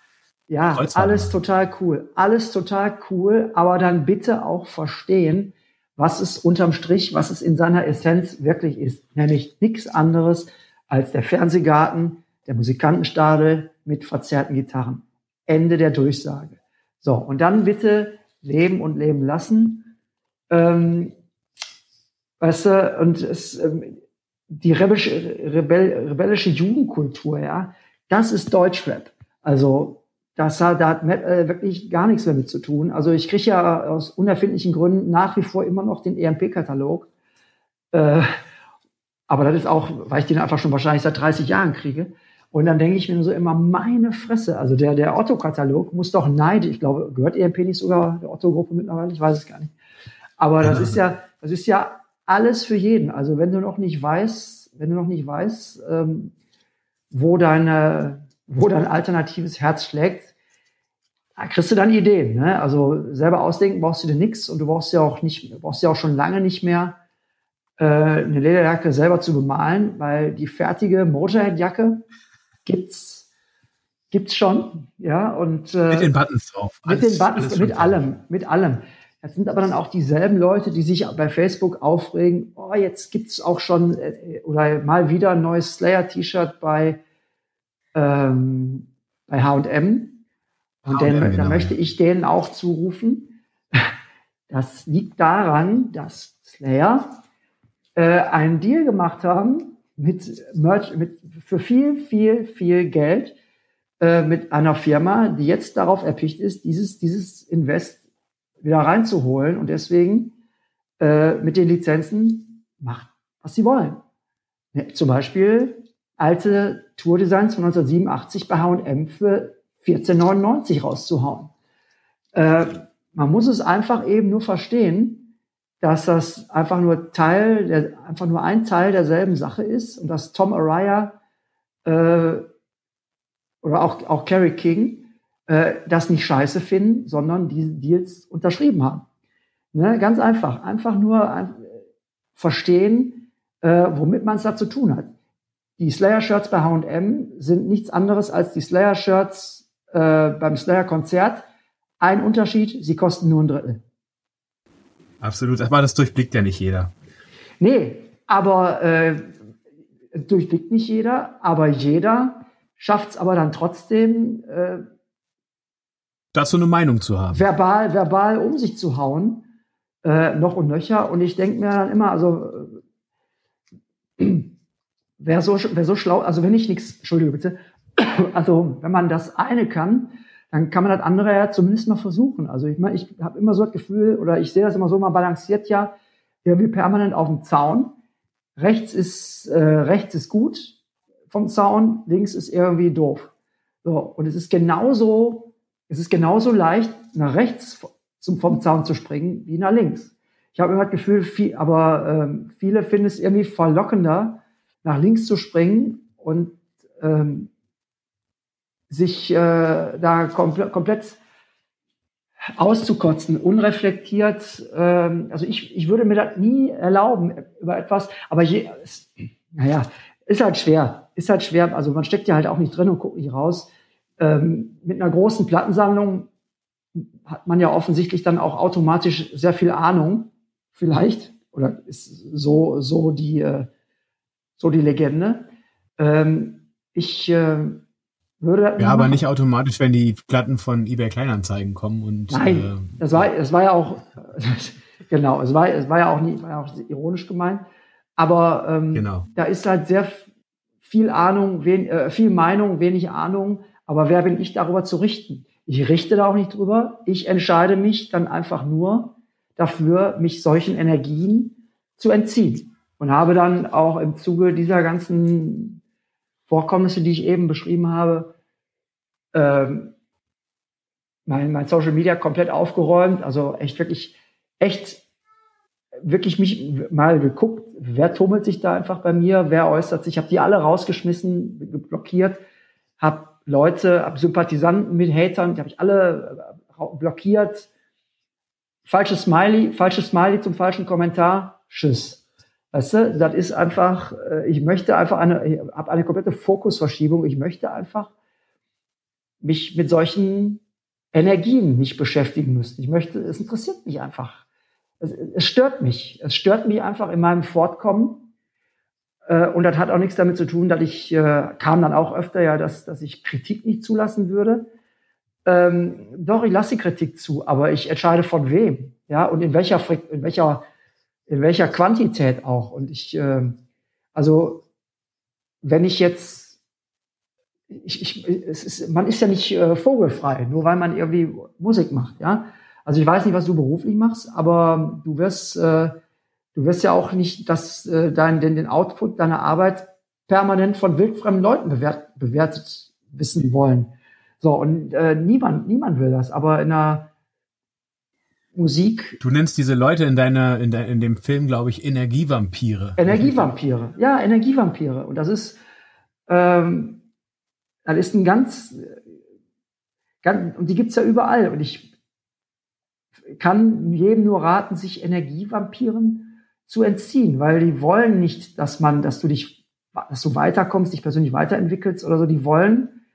ja, alles total cool, alles total cool, aber dann bitte auch verstehen, was es unterm Strich, was es in seiner Essenz wirklich ist, nämlich nichts anderes als der Fernsehgarten, der Musikantenstadel mit verzerrten Gitarren. Ende der Durchsage. So, und dann bitte leben und leben lassen. Ähm, weißt du, und es, ähm, die rebellische, rebell, rebellische Jugendkultur, ja, das ist Deutschrap. Also das hat, da hat äh, wirklich gar nichts mehr mit zu tun. Also ich kriege ja aus unerfindlichen Gründen nach wie vor immer noch den EMP-Katalog. Äh, aber das ist auch, weil ich den einfach schon wahrscheinlich seit 30 Jahren kriege. Und dann denke ich mir so immer, meine Fresse, also der, der Otto-Katalog muss doch neidisch, ich glaube, gehört EMP nicht sogar der Otto-Gruppe mittlerweile? Ich weiß es gar nicht. Aber das ist ja, das ist ja alles für jeden. Also wenn du noch nicht weißt, wenn du noch nicht weißt, ähm, wo deine, wo dein alternatives Herz schlägt, da kriegst du dann Ideen. Ne? Also selber ausdenken brauchst du dir nichts und du brauchst ja auch nicht, brauchst ja auch schon lange nicht mehr äh, eine Lederjacke selber zu bemalen, weil die fertige Motorhead-Jacke gibt's gibt's schon, ja und äh, mit den Buttons drauf, alles, mit den Buttons, mit allem, mit allem. Das sind aber dann auch dieselben Leute, die sich bei Facebook aufregen. Oh, jetzt gibt's auch schon äh, oder mal wieder ein neues Slayer-T-Shirt bei ähm, bei H&M und den, genau. da möchte ich denen auch zurufen, *laughs* das liegt daran, dass Slayer äh, einen Deal gemacht haben mit Merch, mit, für viel, viel, viel Geld äh, mit einer Firma, die jetzt darauf erpicht ist, dieses, dieses Invest wieder reinzuholen und deswegen äh, mit den Lizenzen macht, was sie wollen. Ja, zum Beispiel alte Tourdesigns von 1987 bei H&M für 14,99 rauszuhauen. Äh, man muss es einfach eben nur verstehen, dass das einfach nur Teil, der, einfach nur ein Teil derselben Sache ist und dass Tom Araya äh, oder auch, auch Kerry King äh, das nicht scheiße finden, sondern diese Deals unterschrieben haben. Ne? Ganz einfach. Einfach nur ein, verstehen, äh, womit man es da zu tun hat. Die Slayer-Shirts bei H&M sind nichts anderes als die Slayer-Shirts äh, beim Slayer-Konzert. Ein Unterschied, sie kosten nur ein Drittel. Absolut, aber das durchblickt ja nicht jeder. Nee, aber äh, durchblickt nicht jeder, aber jeder schafft es aber dann trotzdem, äh, dazu eine Meinung zu haben. Verbal, verbal um sich zu hauen, äh, noch und nöcher. Und ich denke mir dann immer, also äh, wer so, wer so schlau, also wenn ich nichts, Entschuldige bitte, *coughs* also wenn man das eine kann, dann kann man das andere ja zumindest mal versuchen. Also ich meine, ich habe immer so das Gefühl, oder ich sehe das immer so, man balanciert ja irgendwie permanent auf dem Zaun. Rechts ist, äh, rechts ist gut vom Zaun, links ist irgendwie doof. So, und es ist genauso, es ist genauso leicht, nach rechts zum, vom Zaun zu springen, wie nach links. Ich habe immer das Gefühl, viel, aber ähm, viele finden es irgendwie verlockender, nach links zu springen und ähm, sich äh, da kompl komplett auszukotzen, unreflektiert. Ähm, also ich, ich würde mir das nie erlauben über etwas, aber je, es, naja, ist halt schwer, ist halt schwer. Also man steckt ja halt auch nicht drin und guckt nicht raus. Ähm, mit einer großen Plattensammlung hat man ja offensichtlich dann auch automatisch sehr viel Ahnung, vielleicht, oder ist so so die äh, so die Legende. Ähm, ich äh, würde ja, aber nicht automatisch, wenn die Platten von eBay Kleinanzeigen kommen und. Nein, äh, das war, es war ja auch, *laughs* genau, es war, es war ja auch nie, war ja auch ironisch gemeint. Aber ähm, genau. da ist halt sehr viel Ahnung, wen, äh, viel Meinung, wenig Ahnung. Aber wer bin ich darüber zu richten? Ich richte da auch nicht drüber. Ich entscheide mich dann einfach nur dafür, mich solchen Energien zu entziehen. Und habe dann auch im Zuge dieser ganzen Vorkommnisse, die ich eben beschrieben habe, ähm, mein, mein Social Media komplett aufgeräumt, also echt wirklich, echt wirklich mich mal geguckt, wer tummelt sich da einfach bei mir, wer äußert sich, habe die alle rausgeschmissen, blockiert, habe Leute, habe Sympathisanten mit Hatern, die habe ich alle äh, blockiert. Falsches Smiley, falsches Smiley zum falschen Kommentar, tschüss. Weißt du, das ist einfach, äh, ich möchte einfach eine, ich habe eine komplette Fokusverschiebung. Ich möchte einfach mich mit solchen Energien nicht beschäftigen müssen. Ich möchte, es interessiert mich einfach. Es, es stört mich. Es stört mich einfach in meinem Fortkommen. Äh, und das hat auch nichts damit zu tun, dass ich, äh, kam dann auch öfter ja, dass, dass ich Kritik nicht zulassen würde. Ähm, doch, ich lasse die Kritik zu, aber ich entscheide von wem, ja, und in welcher, in welcher in welcher Quantität auch. Und ich, äh, also wenn ich jetzt, ich, ich, es ist, man ist ja nicht äh, vogelfrei, nur weil man irgendwie Musik macht, ja. Also ich weiß nicht, was du beruflich machst, aber du wirst, äh, du wirst ja auch nicht das, äh, dein, den, den Output deiner Arbeit permanent von wildfremden Leuten bewert, bewertet wissen wollen. So, und äh, niemand, niemand will das. Aber in einer Musik. Du nennst diese Leute in deiner, in, de, in dem Film, glaube ich, Energievampire. Energievampire, ja, Energievampire. Und das ist, ähm, das ist ein ganz, ganz und die gibt's ja überall. Und ich kann jedem nur raten, sich Energievampiren zu entziehen, weil die wollen nicht, dass man, dass du dich, dass du weiterkommst, dich persönlich weiterentwickelst oder so. Die wollen,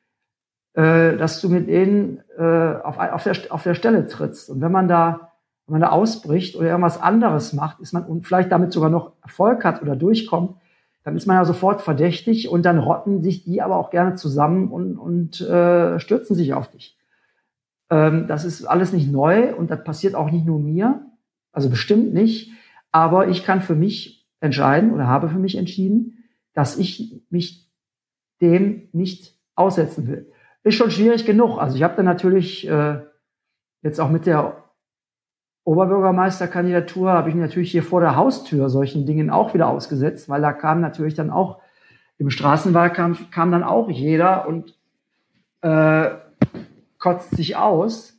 äh, dass du mit ihnen äh, auf, auf, der, auf der Stelle trittst. Und wenn man da, wenn man da ausbricht oder irgendwas anderes macht, ist man und vielleicht damit sogar noch Erfolg hat oder durchkommt, dann ist man ja sofort verdächtig und dann rotten sich die aber auch gerne zusammen und, und äh, stürzen sich auf dich. Ähm, das ist alles nicht neu und das passiert auch nicht nur mir, also bestimmt nicht. Aber ich kann für mich entscheiden oder habe für mich entschieden, dass ich mich dem nicht aussetzen will ist schon schwierig genug. Also ich habe dann natürlich äh, jetzt auch mit der Oberbürgermeisterkandidatur habe ich mich natürlich hier vor der Haustür solchen Dingen auch wieder ausgesetzt, weil da kam natürlich dann auch im Straßenwahlkampf kam dann auch jeder und äh, kotzt sich aus.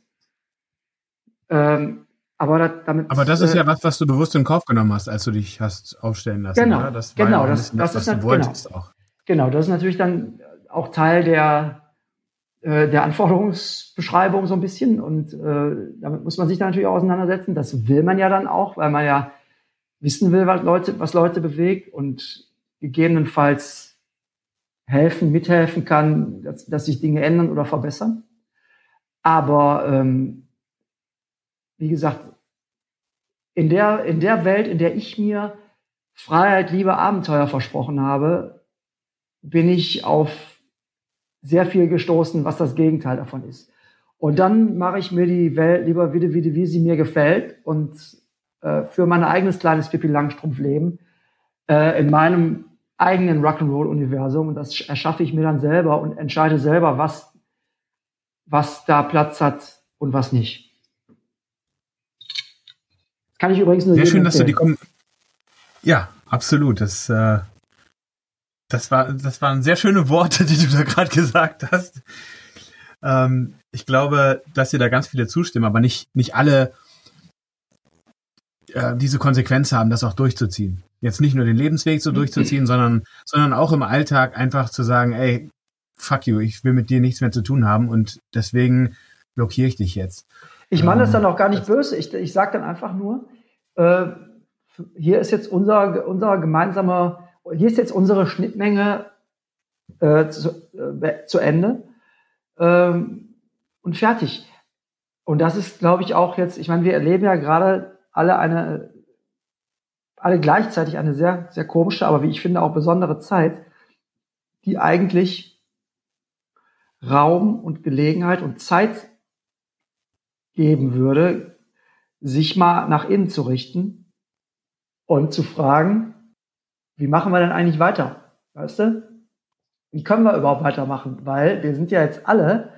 Ähm, aber das, damit. Aber das ist ja äh, was, was du bewusst in Kauf genommen hast, als du dich hast aufstellen lassen. Genau, oder? das genau, ja das, das, das, ist was du wolltest genau, auch. Genau, das ist natürlich dann auch Teil der äh, der Anforderungsbeschreibung so ein bisschen und äh, damit muss man sich dann natürlich auch auseinandersetzen. Das will man ja dann auch, weil man ja wissen will, was Leute, was Leute bewegt und gegebenenfalls helfen, mithelfen kann, dass, dass sich Dinge ändern oder verbessern. Aber ähm, wie gesagt, in der, in der Welt, in der ich mir Freiheit, Liebe, Abenteuer versprochen habe, bin ich auf sehr viel gestoßen, was das Gegenteil davon ist. Und dann mache ich mir die Welt lieber wieder, wie, wie sie mir gefällt und äh, für mein eigenes kleines Pippi Langstrumpf-Leben äh, in meinem eigenen Rock'n'Roll-Universum. Und das erschaffe ich mir dann selber und entscheide selber, was, was da Platz hat und was nicht. Kann ich übrigens nur Sehr schön, dass du die kommen. Ja, absolut. Das äh, das, war, das waren sehr schöne Worte, die du da gerade gesagt hast. Ähm, ich glaube, dass dir da ganz viele zustimmen, aber nicht, nicht alle äh, diese Konsequenz haben, das auch durchzuziehen. Jetzt nicht nur den Lebensweg so durchzuziehen, sondern, sondern auch im Alltag einfach zu sagen, ey, fuck you, ich will mit dir nichts mehr zu tun haben und deswegen blockiere ich dich jetzt. Ich meine das ähm, dann auch gar nicht böse. Ich, ich sage dann einfach nur, äh, hier ist jetzt unser, unser gemeinsamer hier ist jetzt unsere Schnittmenge äh, zu, äh, zu Ende ähm, und fertig. Und das ist, glaube ich, auch jetzt, ich meine, wir erleben ja gerade alle eine, alle gleichzeitig eine sehr, sehr komische, aber wie ich finde auch besondere Zeit, die eigentlich Raum und Gelegenheit und Zeit geben würde, sich mal nach innen zu richten und zu fragen, wie machen wir denn eigentlich weiter? Weißt du? Wie können wir überhaupt weitermachen? Weil wir sind ja jetzt alle,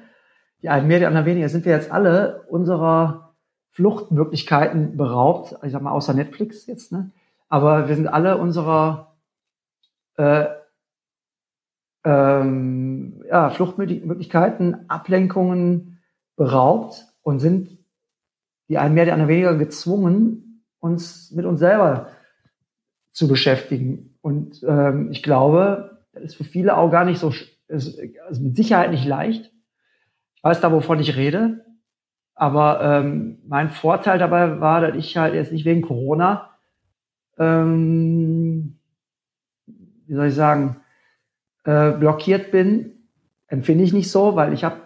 die einen mehr, die anderen weniger, sind wir jetzt alle unserer Fluchtmöglichkeiten beraubt. Ich sag mal, außer Netflix jetzt, ne? Aber wir sind alle unserer äh, ähm, ja, Fluchtmöglichkeiten, Ablenkungen beraubt und sind die einen mehr, die anderen weniger gezwungen, uns mit uns selber zu beschäftigen. Und ähm, ich glaube, das ist für viele auch gar nicht so, ist, also mit Sicherheit nicht leicht. Ich weiß da, wovon ich rede. Aber ähm, mein Vorteil dabei war, dass ich halt jetzt nicht wegen Corona, ähm, wie soll ich sagen, äh, blockiert bin. Empfinde ich nicht so, weil ich habe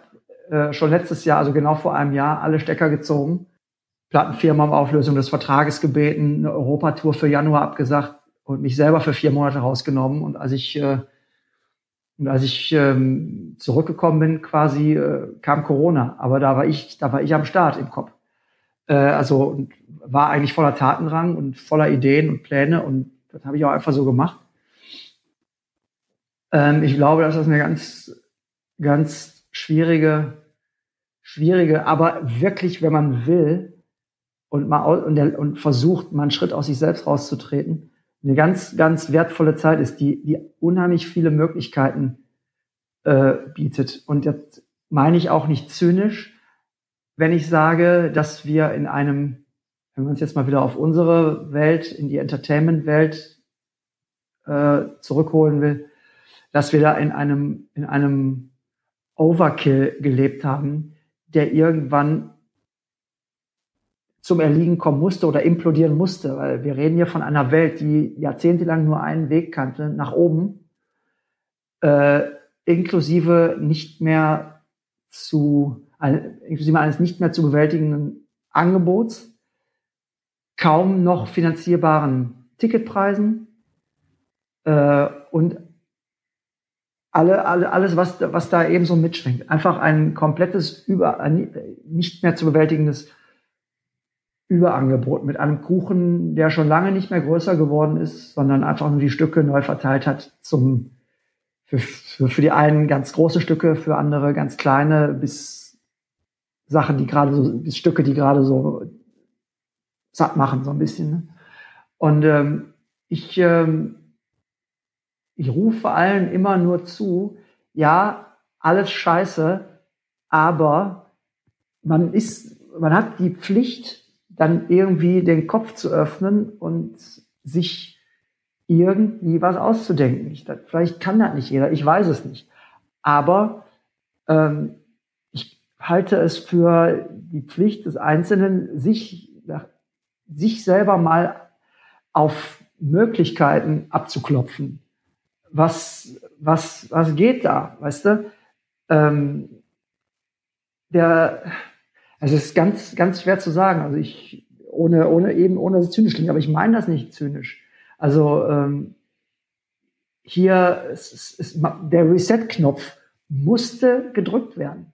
äh, schon letztes Jahr, also genau vor einem Jahr, alle Stecker gezogen. Plattenfirma um Auflösung des Vertrages gebeten, eine Europatour für Januar abgesagt und mich selber für vier Monate rausgenommen. Und als ich, äh, und als ich ähm, zurückgekommen bin, quasi äh, kam Corona. Aber da war ich, da war ich am Start im Kopf. Äh, also war eigentlich voller Tatendrang und voller Ideen und Pläne und das habe ich auch einfach so gemacht. Ähm, ich glaube, dass das eine ganz, ganz schwierige, schwierige, aber wirklich, wenn man will und mal und, der, und versucht, mal einen Schritt aus sich selbst rauszutreten, eine ganz, ganz wertvolle Zeit ist, die, die unheimlich viele Möglichkeiten äh, bietet. Und jetzt meine ich auch nicht zynisch, wenn ich sage, dass wir in einem wenn wir uns jetzt mal wieder auf unsere Welt, in die Entertainment-Welt äh, zurückholen will, dass wir da in einem, in einem Overkill gelebt haben, der irgendwann zum Erliegen kommen musste oder implodieren musste, weil wir reden hier von einer Welt, die jahrzehntelang nur einen Weg kannte, nach oben, äh, inklusive nicht mehr zu, inklusive eines nicht mehr zu bewältigenden Angebots, kaum noch finanzierbaren Ticketpreisen äh, und alle, alle, alles, was, was da eben so mitschwingt. Einfach ein komplettes, über, nicht mehr zu bewältigendes Überangebot mit einem Kuchen, der schon lange nicht mehr größer geworden ist, sondern einfach nur die Stücke neu verteilt hat zum, für, für, für die einen ganz große Stücke, für andere ganz kleine, bis Sachen, die gerade so, bis Stücke, die gerade so satt machen, so ein bisschen. Ne? Und ähm, ich, ähm, ich rufe allen immer nur zu, ja, alles scheiße, aber man ist, man hat die Pflicht, dann irgendwie den Kopf zu öffnen und sich irgendwie was auszudenken. Ich, vielleicht kann das nicht jeder, ich weiß es nicht. Aber ähm, ich halte es für die Pflicht des Einzelnen, sich, sich selber mal auf Möglichkeiten abzuklopfen. Was, was, was geht da, weißt du? Ähm, der, also es ist ganz, ganz schwer zu sagen. Also ich, ohne, ohne eben, ohne dass es zynisch klingt, aber ich meine das nicht zynisch. Also ähm, hier ist, ist, der Reset-Knopf musste gedrückt werden.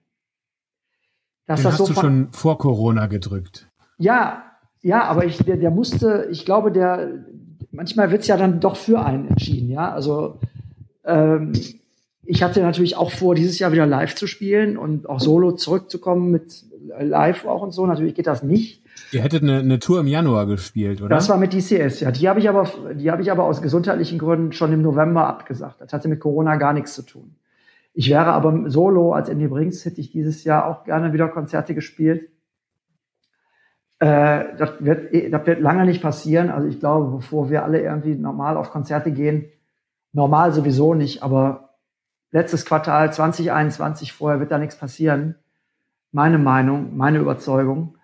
Dass Den das hast so du schon vor Corona gedrückt. Ja, ja, aber ich, der, der musste, ich glaube, der manchmal wird's ja dann doch für einen entschieden, ja. Also ähm, ich hatte natürlich auch vor, dieses Jahr wieder live zu spielen und auch solo zurückzukommen mit live auch und so. Natürlich geht das nicht. Ihr hättet eine, eine Tour im Januar gespielt, oder? Das war mit DCS, ja. Die habe ich aber, die habe ich aber aus gesundheitlichen Gründen schon im November abgesagt. Das hatte mit Corona gar nichts zu tun. Ich wäre aber solo als Andy Brinks hätte ich dieses Jahr auch gerne wieder Konzerte gespielt. Äh, das, wird, das wird lange nicht passieren. Also ich glaube, bevor wir alle irgendwie normal auf Konzerte gehen, normal sowieso nicht, aber letztes Quartal 2021 vorher wird da nichts passieren. Meine Meinung, meine Überzeugung.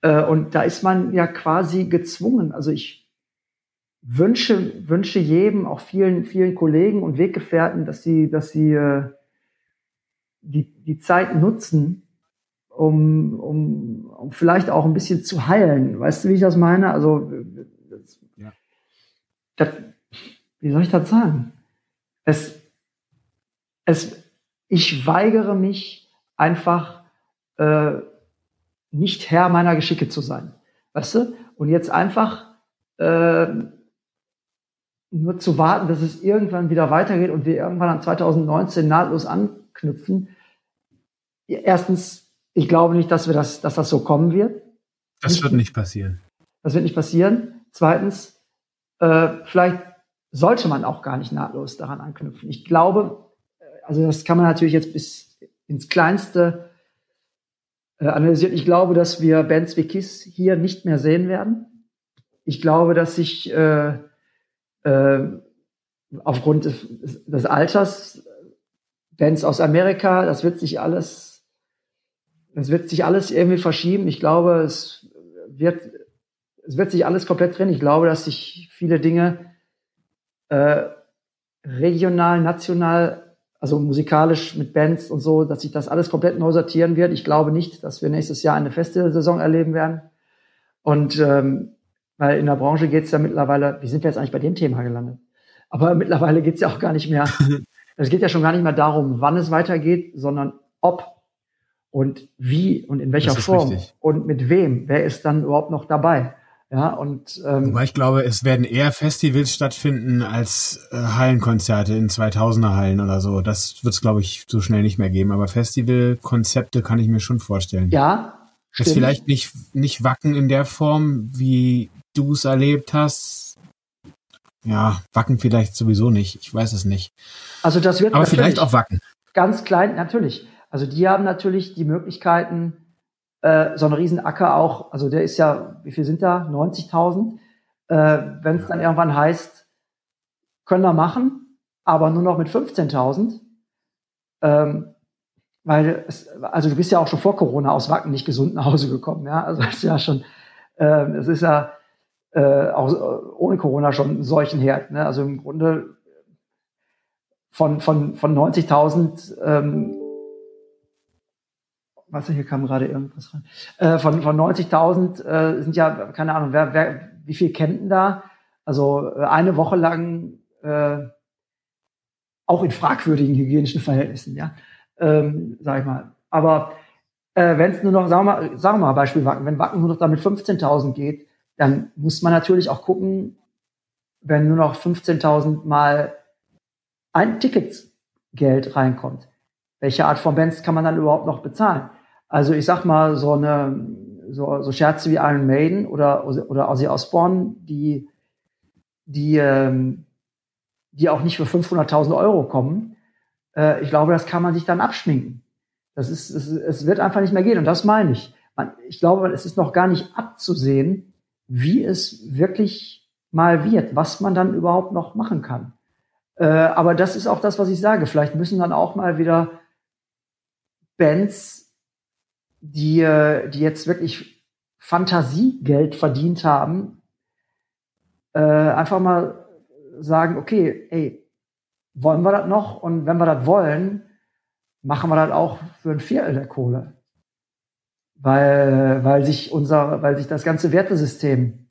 Äh, und da ist man ja quasi gezwungen. Also ich wünsche, wünsche jedem, auch vielen, vielen Kollegen und Weggefährten, dass sie, dass sie äh, die, die Zeit nutzen, um, um, um vielleicht auch ein bisschen zu heilen. Weißt du, wie ich das meine? Also, das, ja. das, wie soll ich das sagen? Es, es, ich weigere mich einfach äh, nicht Herr meiner Geschicke zu sein. Weißt du? Und jetzt einfach äh, nur zu warten, dass es irgendwann wieder weitergeht und wir irgendwann an 2019 nahtlos anknüpfen. Erstens, ich glaube nicht, dass wir das, dass das so kommen wird. Das wird nicht passieren. Das wird nicht passieren. Zweitens, äh, vielleicht sollte man auch gar nicht nahtlos daran anknüpfen. Ich glaube, also das kann man natürlich jetzt bis ins Kleinste äh, analysieren. Ich glaube, dass wir Bands wie Kiss hier nicht mehr sehen werden. Ich glaube, dass sich äh, äh, aufgrund des, des Alters Bands aus Amerika, das wird sich alles, das wird sich alles irgendwie verschieben. Ich glaube, es wird, es wird sich alles komplett drin. Ich glaube, dass sich viele Dinge äh, regional, national also musikalisch mit Bands und so, dass sich das alles komplett neu sortieren wird. Ich glaube nicht, dass wir nächstes Jahr eine Festivalsaison erleben werden. Und ähm, weil in der Branche geht's ja mittlerweile, wie sind wir jetzt eigentlich bei dem Thema gelandet? Aber mittlerweile geht's ja auch gar nicht mehr, *laughs* es geht ja schon gar nicht mehr darum, wann es weitergeht, sondern ob und wie und in welcher Form richtig. und mit wem. Wer ist dann überhaupt noch dabei? Ja, und ähm, Wobei ich glaube, es werden eher Festivals stattfinden als äh, Hallenkonzerte in 2000er Hallen oder so. Das wird es, glaube ich, so schnell nicht mehr geben. Aber Festivalkonzepte kann ich mir schon vorstellen. Ja. Stimmt. Ist vielleicht nicht, nicht Wacken in der Form, wie du es erlebt hast. Ja, Wacken vielleicht sowieso nicht. Ich weiß es nicht. Also das wird Aber vielleicht auch Wacken. Ganz klein, natürlich. Also die haben natürlich die Möglichkeiten, äh, so ein Riesenacker auch, also der ist ja, wie viel sind da? 90.000. Äh, Wenn es dann irgendwann heißt, können wir machen, aber nur noch mit 15.000. Ähm, weil es, also du bist ja auch schon vor Corona aus Wacken nicht gesund nach Hause gekommen, ja. Also es ist ja schon, äh, es ist ja äh, auch ohne Corona schon ein Seuchenherd. Ne? Also im Grunde von, von, von 90.000, ähm, was hier kam gerade irgendwas rein, äh, von, von 90.000 äh, sind ja, keine Ahnung, wer, wer, wie viel kennt denn da? Also äh, eine Woche lang äh, auch in fragwürdigen hygienischen Verhältnissen, ja, ähm, sag ich mal. Aber äh, wenn es nur noch, sagen wir mal, sagen wir mal Beispiel Wacken, wenn Wacken nur noch damit 15.000 geht, dann muss man natürlich auch gucken, wenn nur noch 15.000 mal ein Ticketgeld reinkommt, welche Art von Bands kann man dann überhaupt noch bezahlen? Also ich sag mal, so eine so, so Scherze wie Iron Maiden oder, oder Ozzy Osbourne, die, die, ähm, die auch nicht für 500.000 Euro kommen, äh, ich glaube, das kann man sich dann abschminken. Das ist, es, es wird einfach nicht mehr gehen. Und das meine ich. Man, ich glaube, es ist noch gar nicht abzusehen, wie es wirklich mal wird, was man dann überhaupt noch machen kann. Äh, aber das ist auch das, was ich sage. Vielleicht müssen dann auch mal wieder Bands, die, die jetzt wirklich Fantasiegeld verdient haben, äh, einfach mal sagen, okay, ey, wollen wir das noch? Und wenn wir das wollen, machen wir das auch für ein Viertel der Kohle. Weil, weil sich unser, weil sich das ganze Wertesystem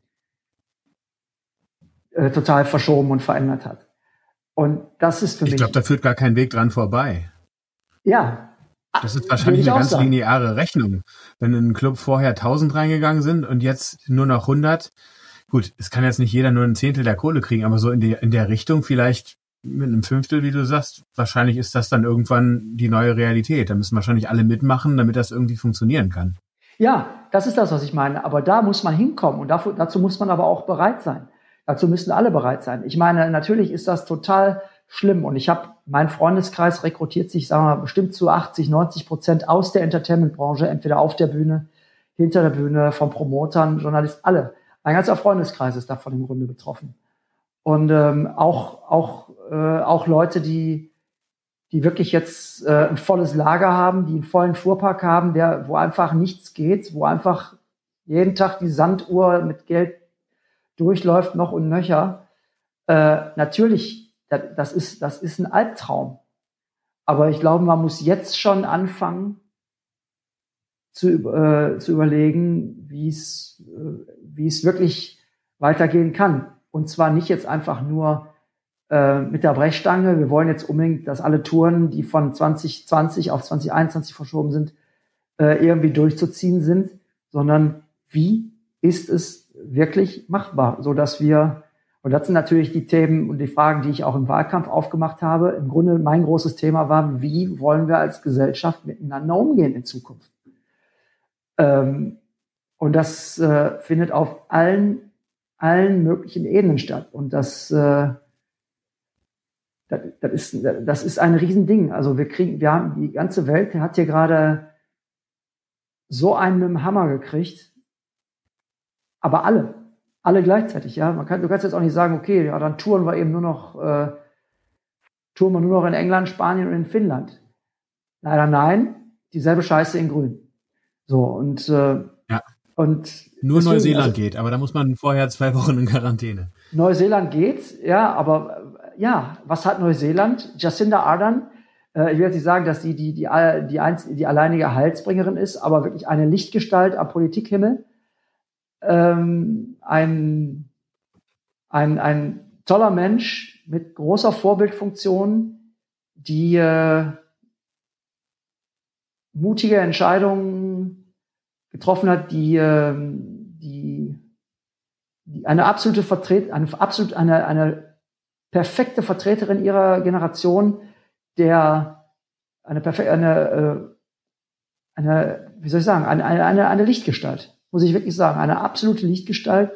äh, total verschoben und verändert hat. Und das ist für ich mich. Ich glaube, da führt gar kein Weg dran vorbei. Ja. Das ist wahrscheinlich eine ganz lineare Rechnung. Wenn in einen Club vorher 1000 reingegangen sind und jetzt nur noch 100, gut, es kann jetzt nicht jeder nur ein Zehntel der Kohle kriegen, aber so in, die, in der Richtung vielleicht mit einem Fünftel, wie du sagst, wahrscheinlich ist das dann irgendwann die neue Realität. Da müssen wahrscheinlich alle mitmachen, damit das irgendwie funktionieren kann. Ja, das ist das, was ich meine. Aber da muss man hinkommen und dafür, dazu muss man aber auch bereit sein. Dazu müssen alle bereit sein. Ich meine, natürlich ist das total schlimm und ich habe, mein Freundeskreis rekrutiert sich, sagen wir mal, bestimmt zu 80, 90 Prozent aus der Entertainment-Branche, entweder auf der Bühne, hinter der Bühne, von Promotern, Journalisten, alle. Mein ganzer Freundeskreis ist davon im Grunde betroffen. Und ähm, auch, auch, äh, auch Leute, die, die wirklich jetzt äh, ein volles Lager haben, die einen vollen Fuhrpark haben, der, wo einfach nichts geht, wo einfach jeden Tag die Sanduhr mit Geld durchläuft, noch und nöcher. Äh, natürlich, das, ist, das ist ein Albtraum. Aber ich glaube, man muss jetzt schon anfangen zu, äh, zu überlegen, wie es äh, wie es wirklich weitergehen kann. Und zwar nicht jetzt einfach nur äh, mit der Brechstange. Wir wollen jetzt unbedingt, dass alle Touren, die von 2020 auf 2021 verschoben sind, äh, irgendwie durchzuziehen sind, sondern wie ist es wirklich machbar, so dass wir und das sind natürlich die Themen und die Fragen, die ich auch im Wahlkampf aufgemacht habe. Im Grunde mein großes Thema war, wie wollen wir als Gesellschaft miteinander umgehen in Zukunft? Ähm, und das äh, findet auf allen allen möglichen Ebenen statt. Und das, äh, das, das, ist, das ist ein Riesending. Also wir kriegen, wir haben, die ganze Welt hat hier gerade so einen mit dem Hammer gekriegt. Aber alle, alle gleichzeitig, ja. Man kann, du kannst jetzt auch nicht sagen, okay, ja, dann touren wir eben nur noch, äh, touren wir nur noch in England, Spanien und in Finnland. Leider nein, dieselbe Scheiße in Grün. So, und äh, und Nur deswegen, Neuseeland also, geht, aber da muss man vorher zwei Wochen in Quarantäne. Neuseeland geht, ja, aber ja, was hat Neuseeland? Jacinda Ardern, äh, ich will jetzt nicht sagen, dass sie die, die, die, die, einz, die alleinige Heilsbringerin ist, aber wirklich eine Lichtgestalt am Politikhimmel. Ähm, ein, ein, ein toller Mensch mit großer Vorbildfunktion, die äh, mutige Entscheidungen getroffen hat, die, ähm, die, die eine absolute Vertret, eine absolut eine, eine perfekte Vertreterin ihrer Generation, der eine perfekte, eine, äh, eine, wie soll ich sagen, eine, eine, eine Lichtgestalt, muss ich wirklich sagen, eine absolute Lichtgestalt,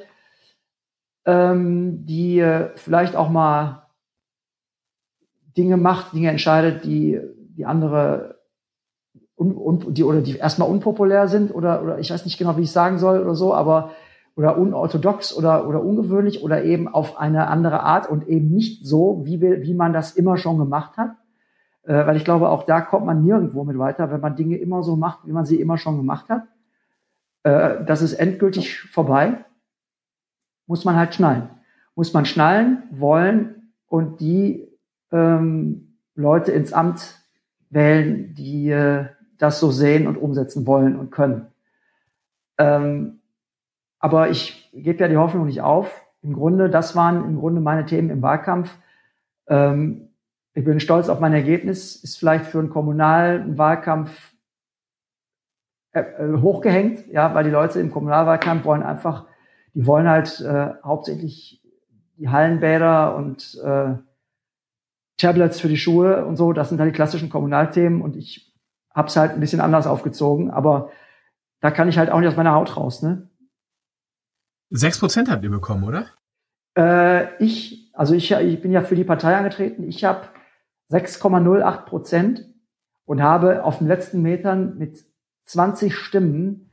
ähm, die äh, vielleicht auch mal Dinge macht, Dinge entscheidet, die, die andere un, un, die oder die erstmal unpopulär sind oder oder ich weiß nicht genau, wie ich sagen soll oder so, aber oder unorthodox oder oder ungewöhnlich oder eben auf eine andere Art und eben nicht so, wie wir, wie man das immer schon gemacht hat, äh, weil ich glaube, auch da kommt man nirgendwo mit weiter, wenn man Dinge immer so macht, wie man sie immer schon gemacht hat. Äh, das ist endgültig vorbei. Muss man halt schnallen. Muss man schnallen wollen und die ähm, Leute ins Amt wählen, die äh, das so sehen und umsetzen wollen und können. Ähm, aber ich gebe ja die Hoffnung nicht auf. Im Grunde, das waren im Grunde meine Themen im Wahlkampf. Ähm, ich bin stolz auf mein Ergebnis, ist vielleicht für einen kommunalen Wahlkampf hochgehängt, ja, weil die Leute im Kommunalwahlkampf wollen einfach, die wollen halt äh, hauptsächlich die Hallenbäder und äh, Tablets für die Schuhe und so, das sind halt die klassischen Kommunalthemen und ich habe es halt ein bisschen anders aufgezogen, aber da kann ich halt auch nicht aus meiner Haut raus, ne? Sechs Prozent habt ihr bekommen, oder? Äh, ich, also ich, ich bin ja für die Partei angetreten. Ich habe 6,08 Prozent und habe auf den letzten Metern mit 20 Stimmen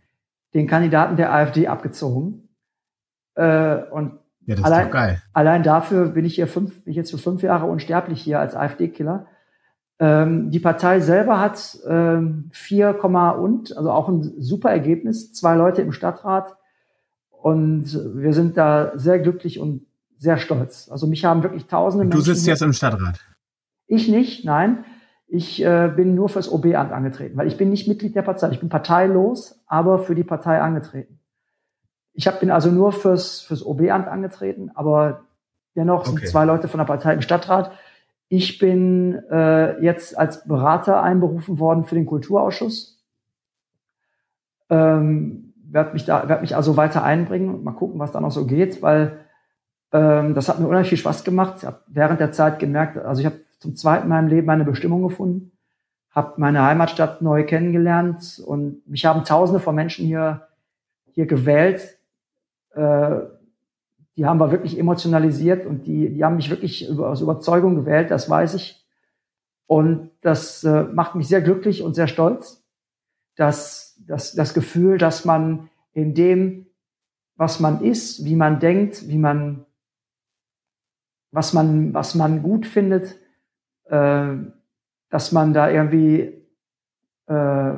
den Kandidaten der AfD abgezogen. Äh, und ja, das allein, ist doch geil. allein dafür bin ich hier fünf, bin ich jetzt für fünf Jahre unsterblich hier als AfD-Killer. Ähm, die Partei selber hat ähm, 4, und, also auch ein super Ergebnis, zwei Leute im Stadtrat. Und wir sind da sehr glücklich und sehr stolz. Also mich haben wirklich tausende Menschen. Du sitzt jetzt im Stadtrat. Ich nicht, nein. Ich äh, bin nur fürs OB-Amt angetreten, weil ich bin nicht Mitglied der Partei. Ich bin parteilos, aber für die Partei angetreten. Ich hab, bin also nur fürs, fürs OB-Amt angetreten, aber dennoch okay. sind zwei Leute von der Partei im Stadtrat. Ich bin äh, jetzt als Berater einberufen worden für den Kulturausschuss. Ähm, werde mich da, werde mich also weiter einbringen und mal gucken, was da noch so geht, weil ähm, das hat mir unheimlich viel Spaß gemacht. Ich habe während der Zeit gemerkt, also ich habe zum zweiten Mal im Leben meine Bestimmung gefunden, habe meine Heimatstadt neu kennengelernt und mich haben Tausende von Menschen hier hier gewählt. Äh, die haben wir wirklich emotionalisiert und die, die haben mich wirklich über, aus Überzeugung gewählt, das weiß ich. Und das äh, macht mich sehr glücklich und sehr stolz, dass, dass das Gefühl, dass man in dem, was man ist, wie man denkt, wie man, was man, was man gut findet, äh, dass man da irgendwie äh,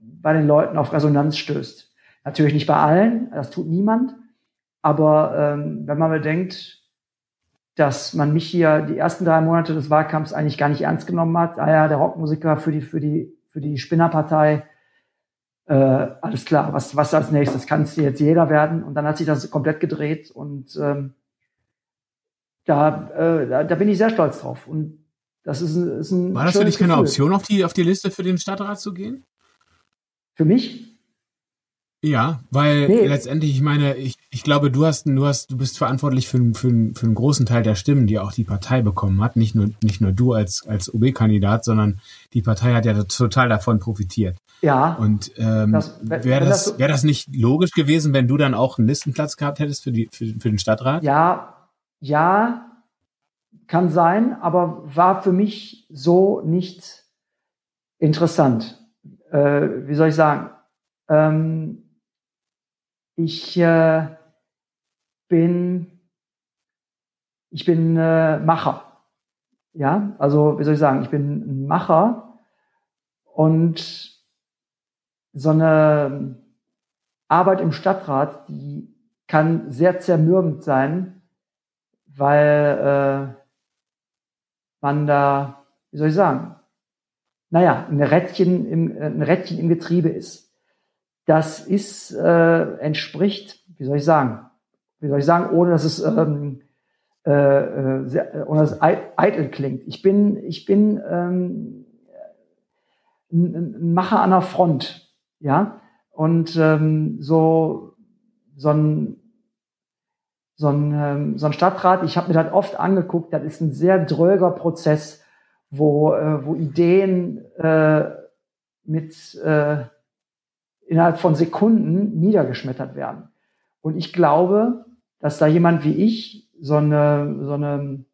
bei den Leuten auf Resonanz stößt. Natürlich nicht bei allen, das tut niemand, aber ähm, wenn man bedenkt, dass man mich hier die ersten drei Monate des Wahlkampfs eigentlich gar nicht ernst genommen hat, ah ja, der Rockmusiker für die für die für die Spinnerpartei, äh, alles klar, was was als nächstes? Kann es jetzt jeder werden? Und dann hat sich das komplett gedreht und ähm, da, äh, da, da bin ich sehr stolz drauf. Und das ist ein, ist ein War das für dich keine Option, auf die, auf die Liste für den Stadtrat zu gehen? Für mich? Ja, weil nee. letztendlich, ich meine, ich, ich glaube, du hast, du hast, du bist verantwortlich für, für, für einen großen Teil der Stimmen, die auch die Partei bekommen hat. Nicht nur, nicht nur du als, als OB-Kandidat, sondern die Partei hat ja total davon profitiert. Ja. Und ähm, wäre das, das, wär das nicht logisch gewesen, wenn du dann auch einen Listenplatz gehabt hättest für, die, für, für den Stadtrat? Ja, ja, kann sein, aber war für mich so nicht interessant. Äh, wie soll ich sagen? Ähm, ich äh, bin, ich bin äh, Macher. Ja, also wie soll ich sagen? Ich bin ein Macher und so eine Arbeit im Stadtrat, die kann sehr zermürbend sein, weil äh, man da, wie soll ich sagen, naja, ein Rädchen im, ein Rädchen im Getriebe ist. Das ist, äh, entspricht, wie soll ich sagen, wie soll ich sagen, ohne dass es, ähm, äh, äh sehr, ohne dass es eitel klingt. Ich bin, ich bin ähm, ein Macher an der Front, ja, und ähm, so so ein so ein, ähm, so ein Stadtrat, ich habe mir das oft angeguckt, das ist ein sehr dröger Prozess, wo, äh, wo Ideen äh, mit äh, innerhalb von Sekunden niedergeschmettert werden. Und ich glaube, dass da jemand wie ich, so eine, so eine,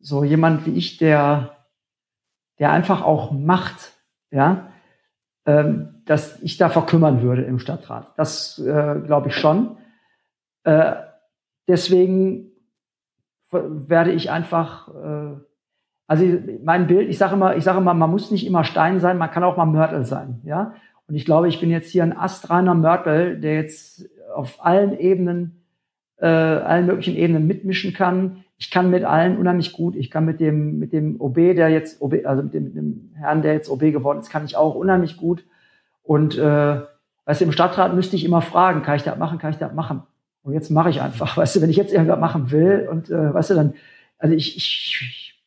so jemand wie ich, der, der einfach auch macht, ja, ähm, dass ich da verkümmern würde im Stadtrat. Das äh, glaube ich schon. Äh, deswegen werde ich einfach, äh, also mein Bild, ich sage immer, ich sage immer, man muss nicht immer Stein sein, man kann auch mal Mörtel sein, ja. Und ich glaube, ich bin jetzt hier ein astreiner Mörtel, der jetzt auf allen Ebenen, äh, allen möglichen Ebenen mitmischen kann. Ich kann mit allen unheimlich gut. Ich kann mit dem, mit dem OB, der jetzt OB, also mit dem, mit dem Herrn, der jetzt OB geworden ist, kann ich auch unheimlich gut. Und äh, weißt du, im Stadtrat müsste ich immer fragen, kann ich das machen, kann ich das machen? Und jetzt mache ich einfach, *laughs* weißt du, wenn ich jetzt irgendwas machen will und äh, weißt du, dann, also ich, ich,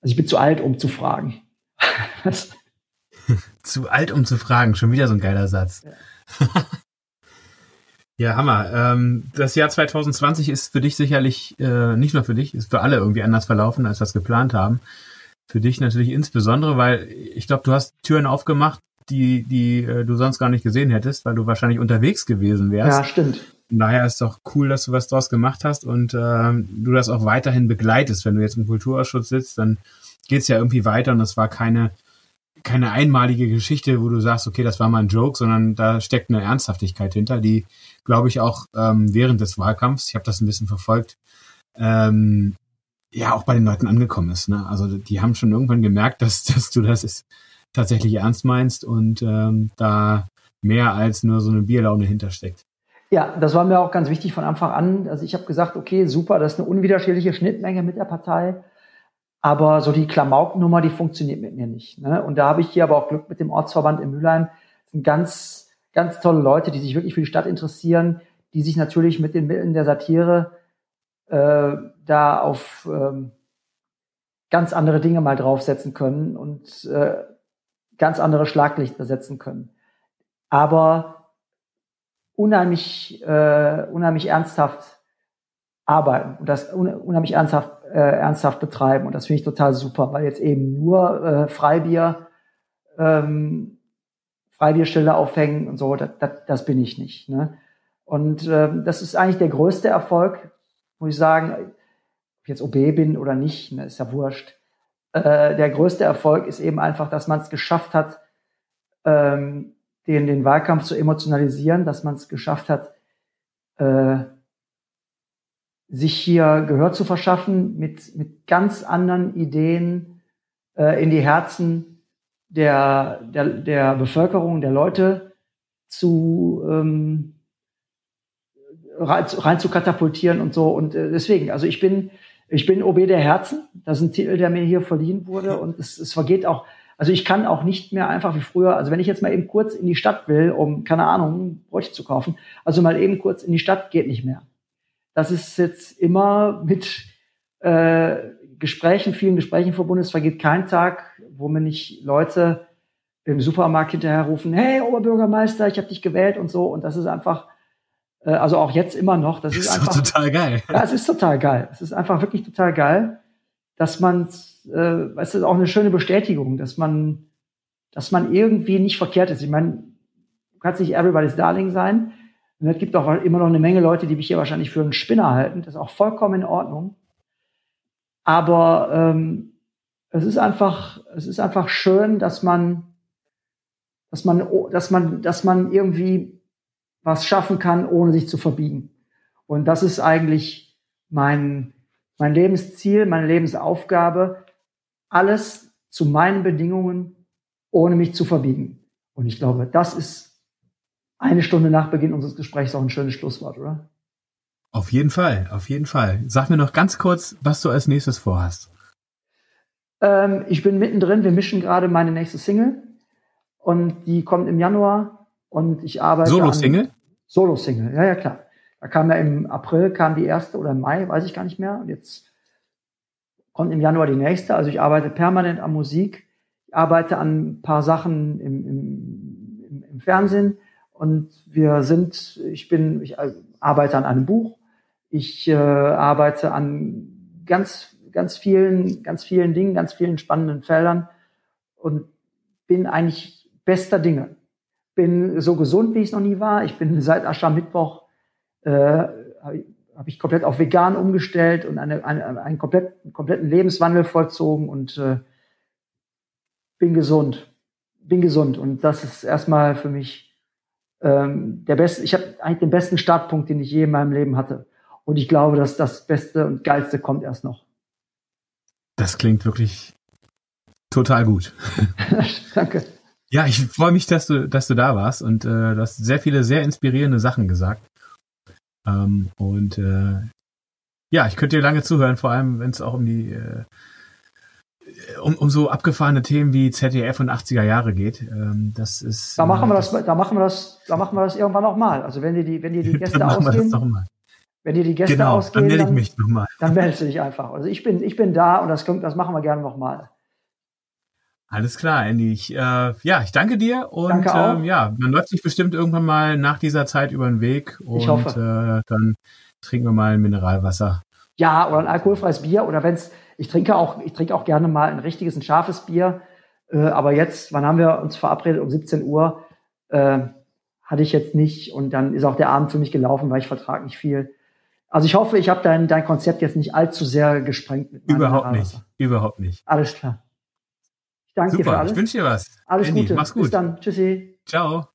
also ich bin zu alt, um zu fragen. *laughs* *laughs* zu alt, um zu fragen, schon wieder so ein geiler Satz. Ja. Ja, Hammer. Ähm, das Jahr 2020 ist für dich sicherlich, äh, nicht nur für dich, ist für alle irgendwie anders verlaufen, als wir es geplant haben. Für dich natürlich insbesondere, weil ich glaube, du hast Türen aufgemacht, die, die äh, du sonst gar nicht gesehen hättest, weil du wahrscheinlich unterwegs gewesen wärst. Ja, stimmt. Von daher ist doch cool, dass du was draus gemacht hast und ähm, du das auch weiterhin begleitest. Wenn du jetzt im Kulturausschuss sitzt, dann geht's ja irgendwie weiter und das war keine keine einmalige Geschichte, wo du sagst, okay, das war mal ein Joke, sondern da steckt eine Ernsthaftigkeit hinter, die, glaube ich, auch ähm, während des Wahlkampfs, ich habe das ein bisschen verfolgt, ähm, ja auch bei den Leuten angekommen ist. Ne? Also die haben schon irgendwann gemerkt, dass, *laughs* dass du das ist, tatsächlich ernst meinst und ähm, da mehr als nur so eine Bierlaune hintersteckt. Ja, das war mir auch ganz wichtig von Anfang an. Also ich habe gesagt, okay, super, das ist eine unwiderstehliche Schnittmenge mit der Partei. Aber so die Klamauknummer, die funktioniert mit mir nicht. Ne? Und da habe ich hier aber auch Glück mit dem Ortsverband in Mülheim. Das sind ganz, ganz tolle Leute, die sich wirklich für die Stadt interessieren, die sich natürlich mit den Mitteln der Satire äh, da auf ähm, ganz andere Dinge mal draufsetzen können und äh, ganz andere Schlaglichter setzen können. Aber unheimlich, äh, unheimlich ernsthaft arbeiten und das unheimlich ernsthaft, äh, ernsthaft betreiben. Und das finde ich total super, weil jetzt eben nur äh, Freibier, ähm, Freibierstelle aufhängen und so, das, das, das bin ich nicht. Ne? Und ähm, das ist eigentlich der größte Erfolg, muss ich sagen, ob ich jetzt OB bin oder nicht, ne, ist ja wurscht. Äh, der größte Erfolg ist eben einfach, dass man es geschafft hat, ähm, den, den Wahlkampf zu emotionalisieren, dass man es geschafft hat, äh, sich hier Gehör zu verschaffen, mit, mit ganz anderen Ideen äh, in die Herzen der, der, der Bevölkerung, der Leute zu ähm, rein, rein zu katapultieren und so. Und äh, deswegen, also ich bin, ich bin OB der Herzen. Das ist ein Titel, der mir hier verliehen wurde. Und es, es vergeht auch, also ich kann auch nicht mehr einfach wie früher, also wenn ich jetzt mal eben kurz in die Stadt will, um, keine Ahnung, Bräuche zu kaufen, also mal eben kurz in die Stadt geht nicht mehr das ist jetzt immer mit äh, Gesprächen, vielen Gesprächen verbunden. Es vergeht kein Tag, wo mir nicht Leute im Supermarkt hinterher rufen, hey Oberbürgermeister, ich habe dich gewählt und so. Und das ist einfach, äh, also auch jetzt immer noch, das, das ist, einfach total geil. Ja, es ist total geil. Es ist einfach wirklich total geil, dass man, äh, es ist auch eine schöne Bestätigung, dass man, dass man irgendwie nicht verkehrt ist. Ich meine, du kannst nicht everybody's Darling sein, und es gibt auch immer noch eine Menge Leute, die mich hier wahrscheinlich für einen Spinner halten. Das ist auch vollkommen in Ordnung. Aber ähm, es ist einfach, es ist einfach schön, dass man, dass man, dass man, dass man irgendwie was schaffen kann, ohne sich zu verbiegen. Und das ist eigentlich mein, mein Lebensziel, meine Lebensaufgabe, alles zu meinen Bedingungen, ohne mich zu verbiegen. Und ich glaube, das ist eine Stunde nach Beginn unseres Gesprächs auch ein schönes Schlusswort, oder? Auf jeden Fall, auf jeden Fall. Sag mir noch ganz kurz, was du als nächstes vorhast. Ähm, ich bin mittendrin, wir mischen gerade meine nächste Single und die kommt im Januar und ich arbeite. Solo-Single? Solo-Single, ja, ja, klar. Da kam ja im April, kam die erste oder im Mai, weiß ich gar nicht mehr. Und jetzt kommt im Januar die nächste. Also ich arbeite permanent an Musik, ich arbeite an ein paar Sachen im, im, im, Fernsehen und wir sind, ich bin, ich arbeite an einem Buch, ich äh, arbeite an ganz, ganz vielen, ganz vielen Dingen, ganz vielen spannenden Feldern und bin eigentlich bester Dinge. Bin so gesund, wie ich es noch nie war. Ich bin seit Aschermittwoch äh, habe ich komplett auf vegan umgestellt und eine, eine, einen komplett, kompletten Lebenswandel vollzogen und äh, bin gesund. bin gesund und das ist erstmal für mich ähm, der beste. Ich habe eigentlich den besten Startpunkt, den ich je in meinem Leben hatte. Und ich glaube, dass das Beste und Geilste kommt erst noch. Das klingt wirklich total gut. *laughs* Danke. Ja, ich freue mich, dass du, dass du da warst und äh, du hast sehr viele sehr inspirierende Sachen gesagt. Ähm, und äh, ja, ich könnte dir lange zuhören, vor allem wenn es auch um die äh, um, um so abgefahrene Themen wie ZDF und 80er Jahre geht. Ähm, das ist. Da machen wir das, da machen wir das, da machen wir das irgendwann noch mal. Also wenn dir die, wenn dir die *laughs* Gäste ausgehen, wenn dir die Gäste genau, ausgehen, dann melde ich mich nochmal. Dann meldest du dich einfach. Also ich bin, ich bin da und das, das machen wir gerne noch mal. Alles klar, Andy. Ich, äh, ja, ich danke dir und danke. Ähm, ja, man läuft sich bestimmt irgendwann mal nach dieser Zeit über den Weg und ich hoffe. Äh, dann trinken wir mal ein Mineralwasser. Ja, oder ein alkoholfreies Bier oder wenn's ich trinke auch ich trinke auch gerne mal ein richtiges ein scharfes Bier, äh, aber jetzt, wann haben wir uns verabredet um 17 Uhr? Äh, hatte ich jetzt nicht und dann ist auch der Abend für mich gelaufen, weil ich vertrage nicht viel. Also ich hoffe, ich habe dein, dein Konzept jetzt nicht allzu sehr gesprengt. Mit überhaupt nicht, überhaupt nicht. Alles klar. Danke Super, für alles. ich wünsche dir was. Alles Andy, Gute. Mach's gut. Bis dann. Tschüssi. Ciao.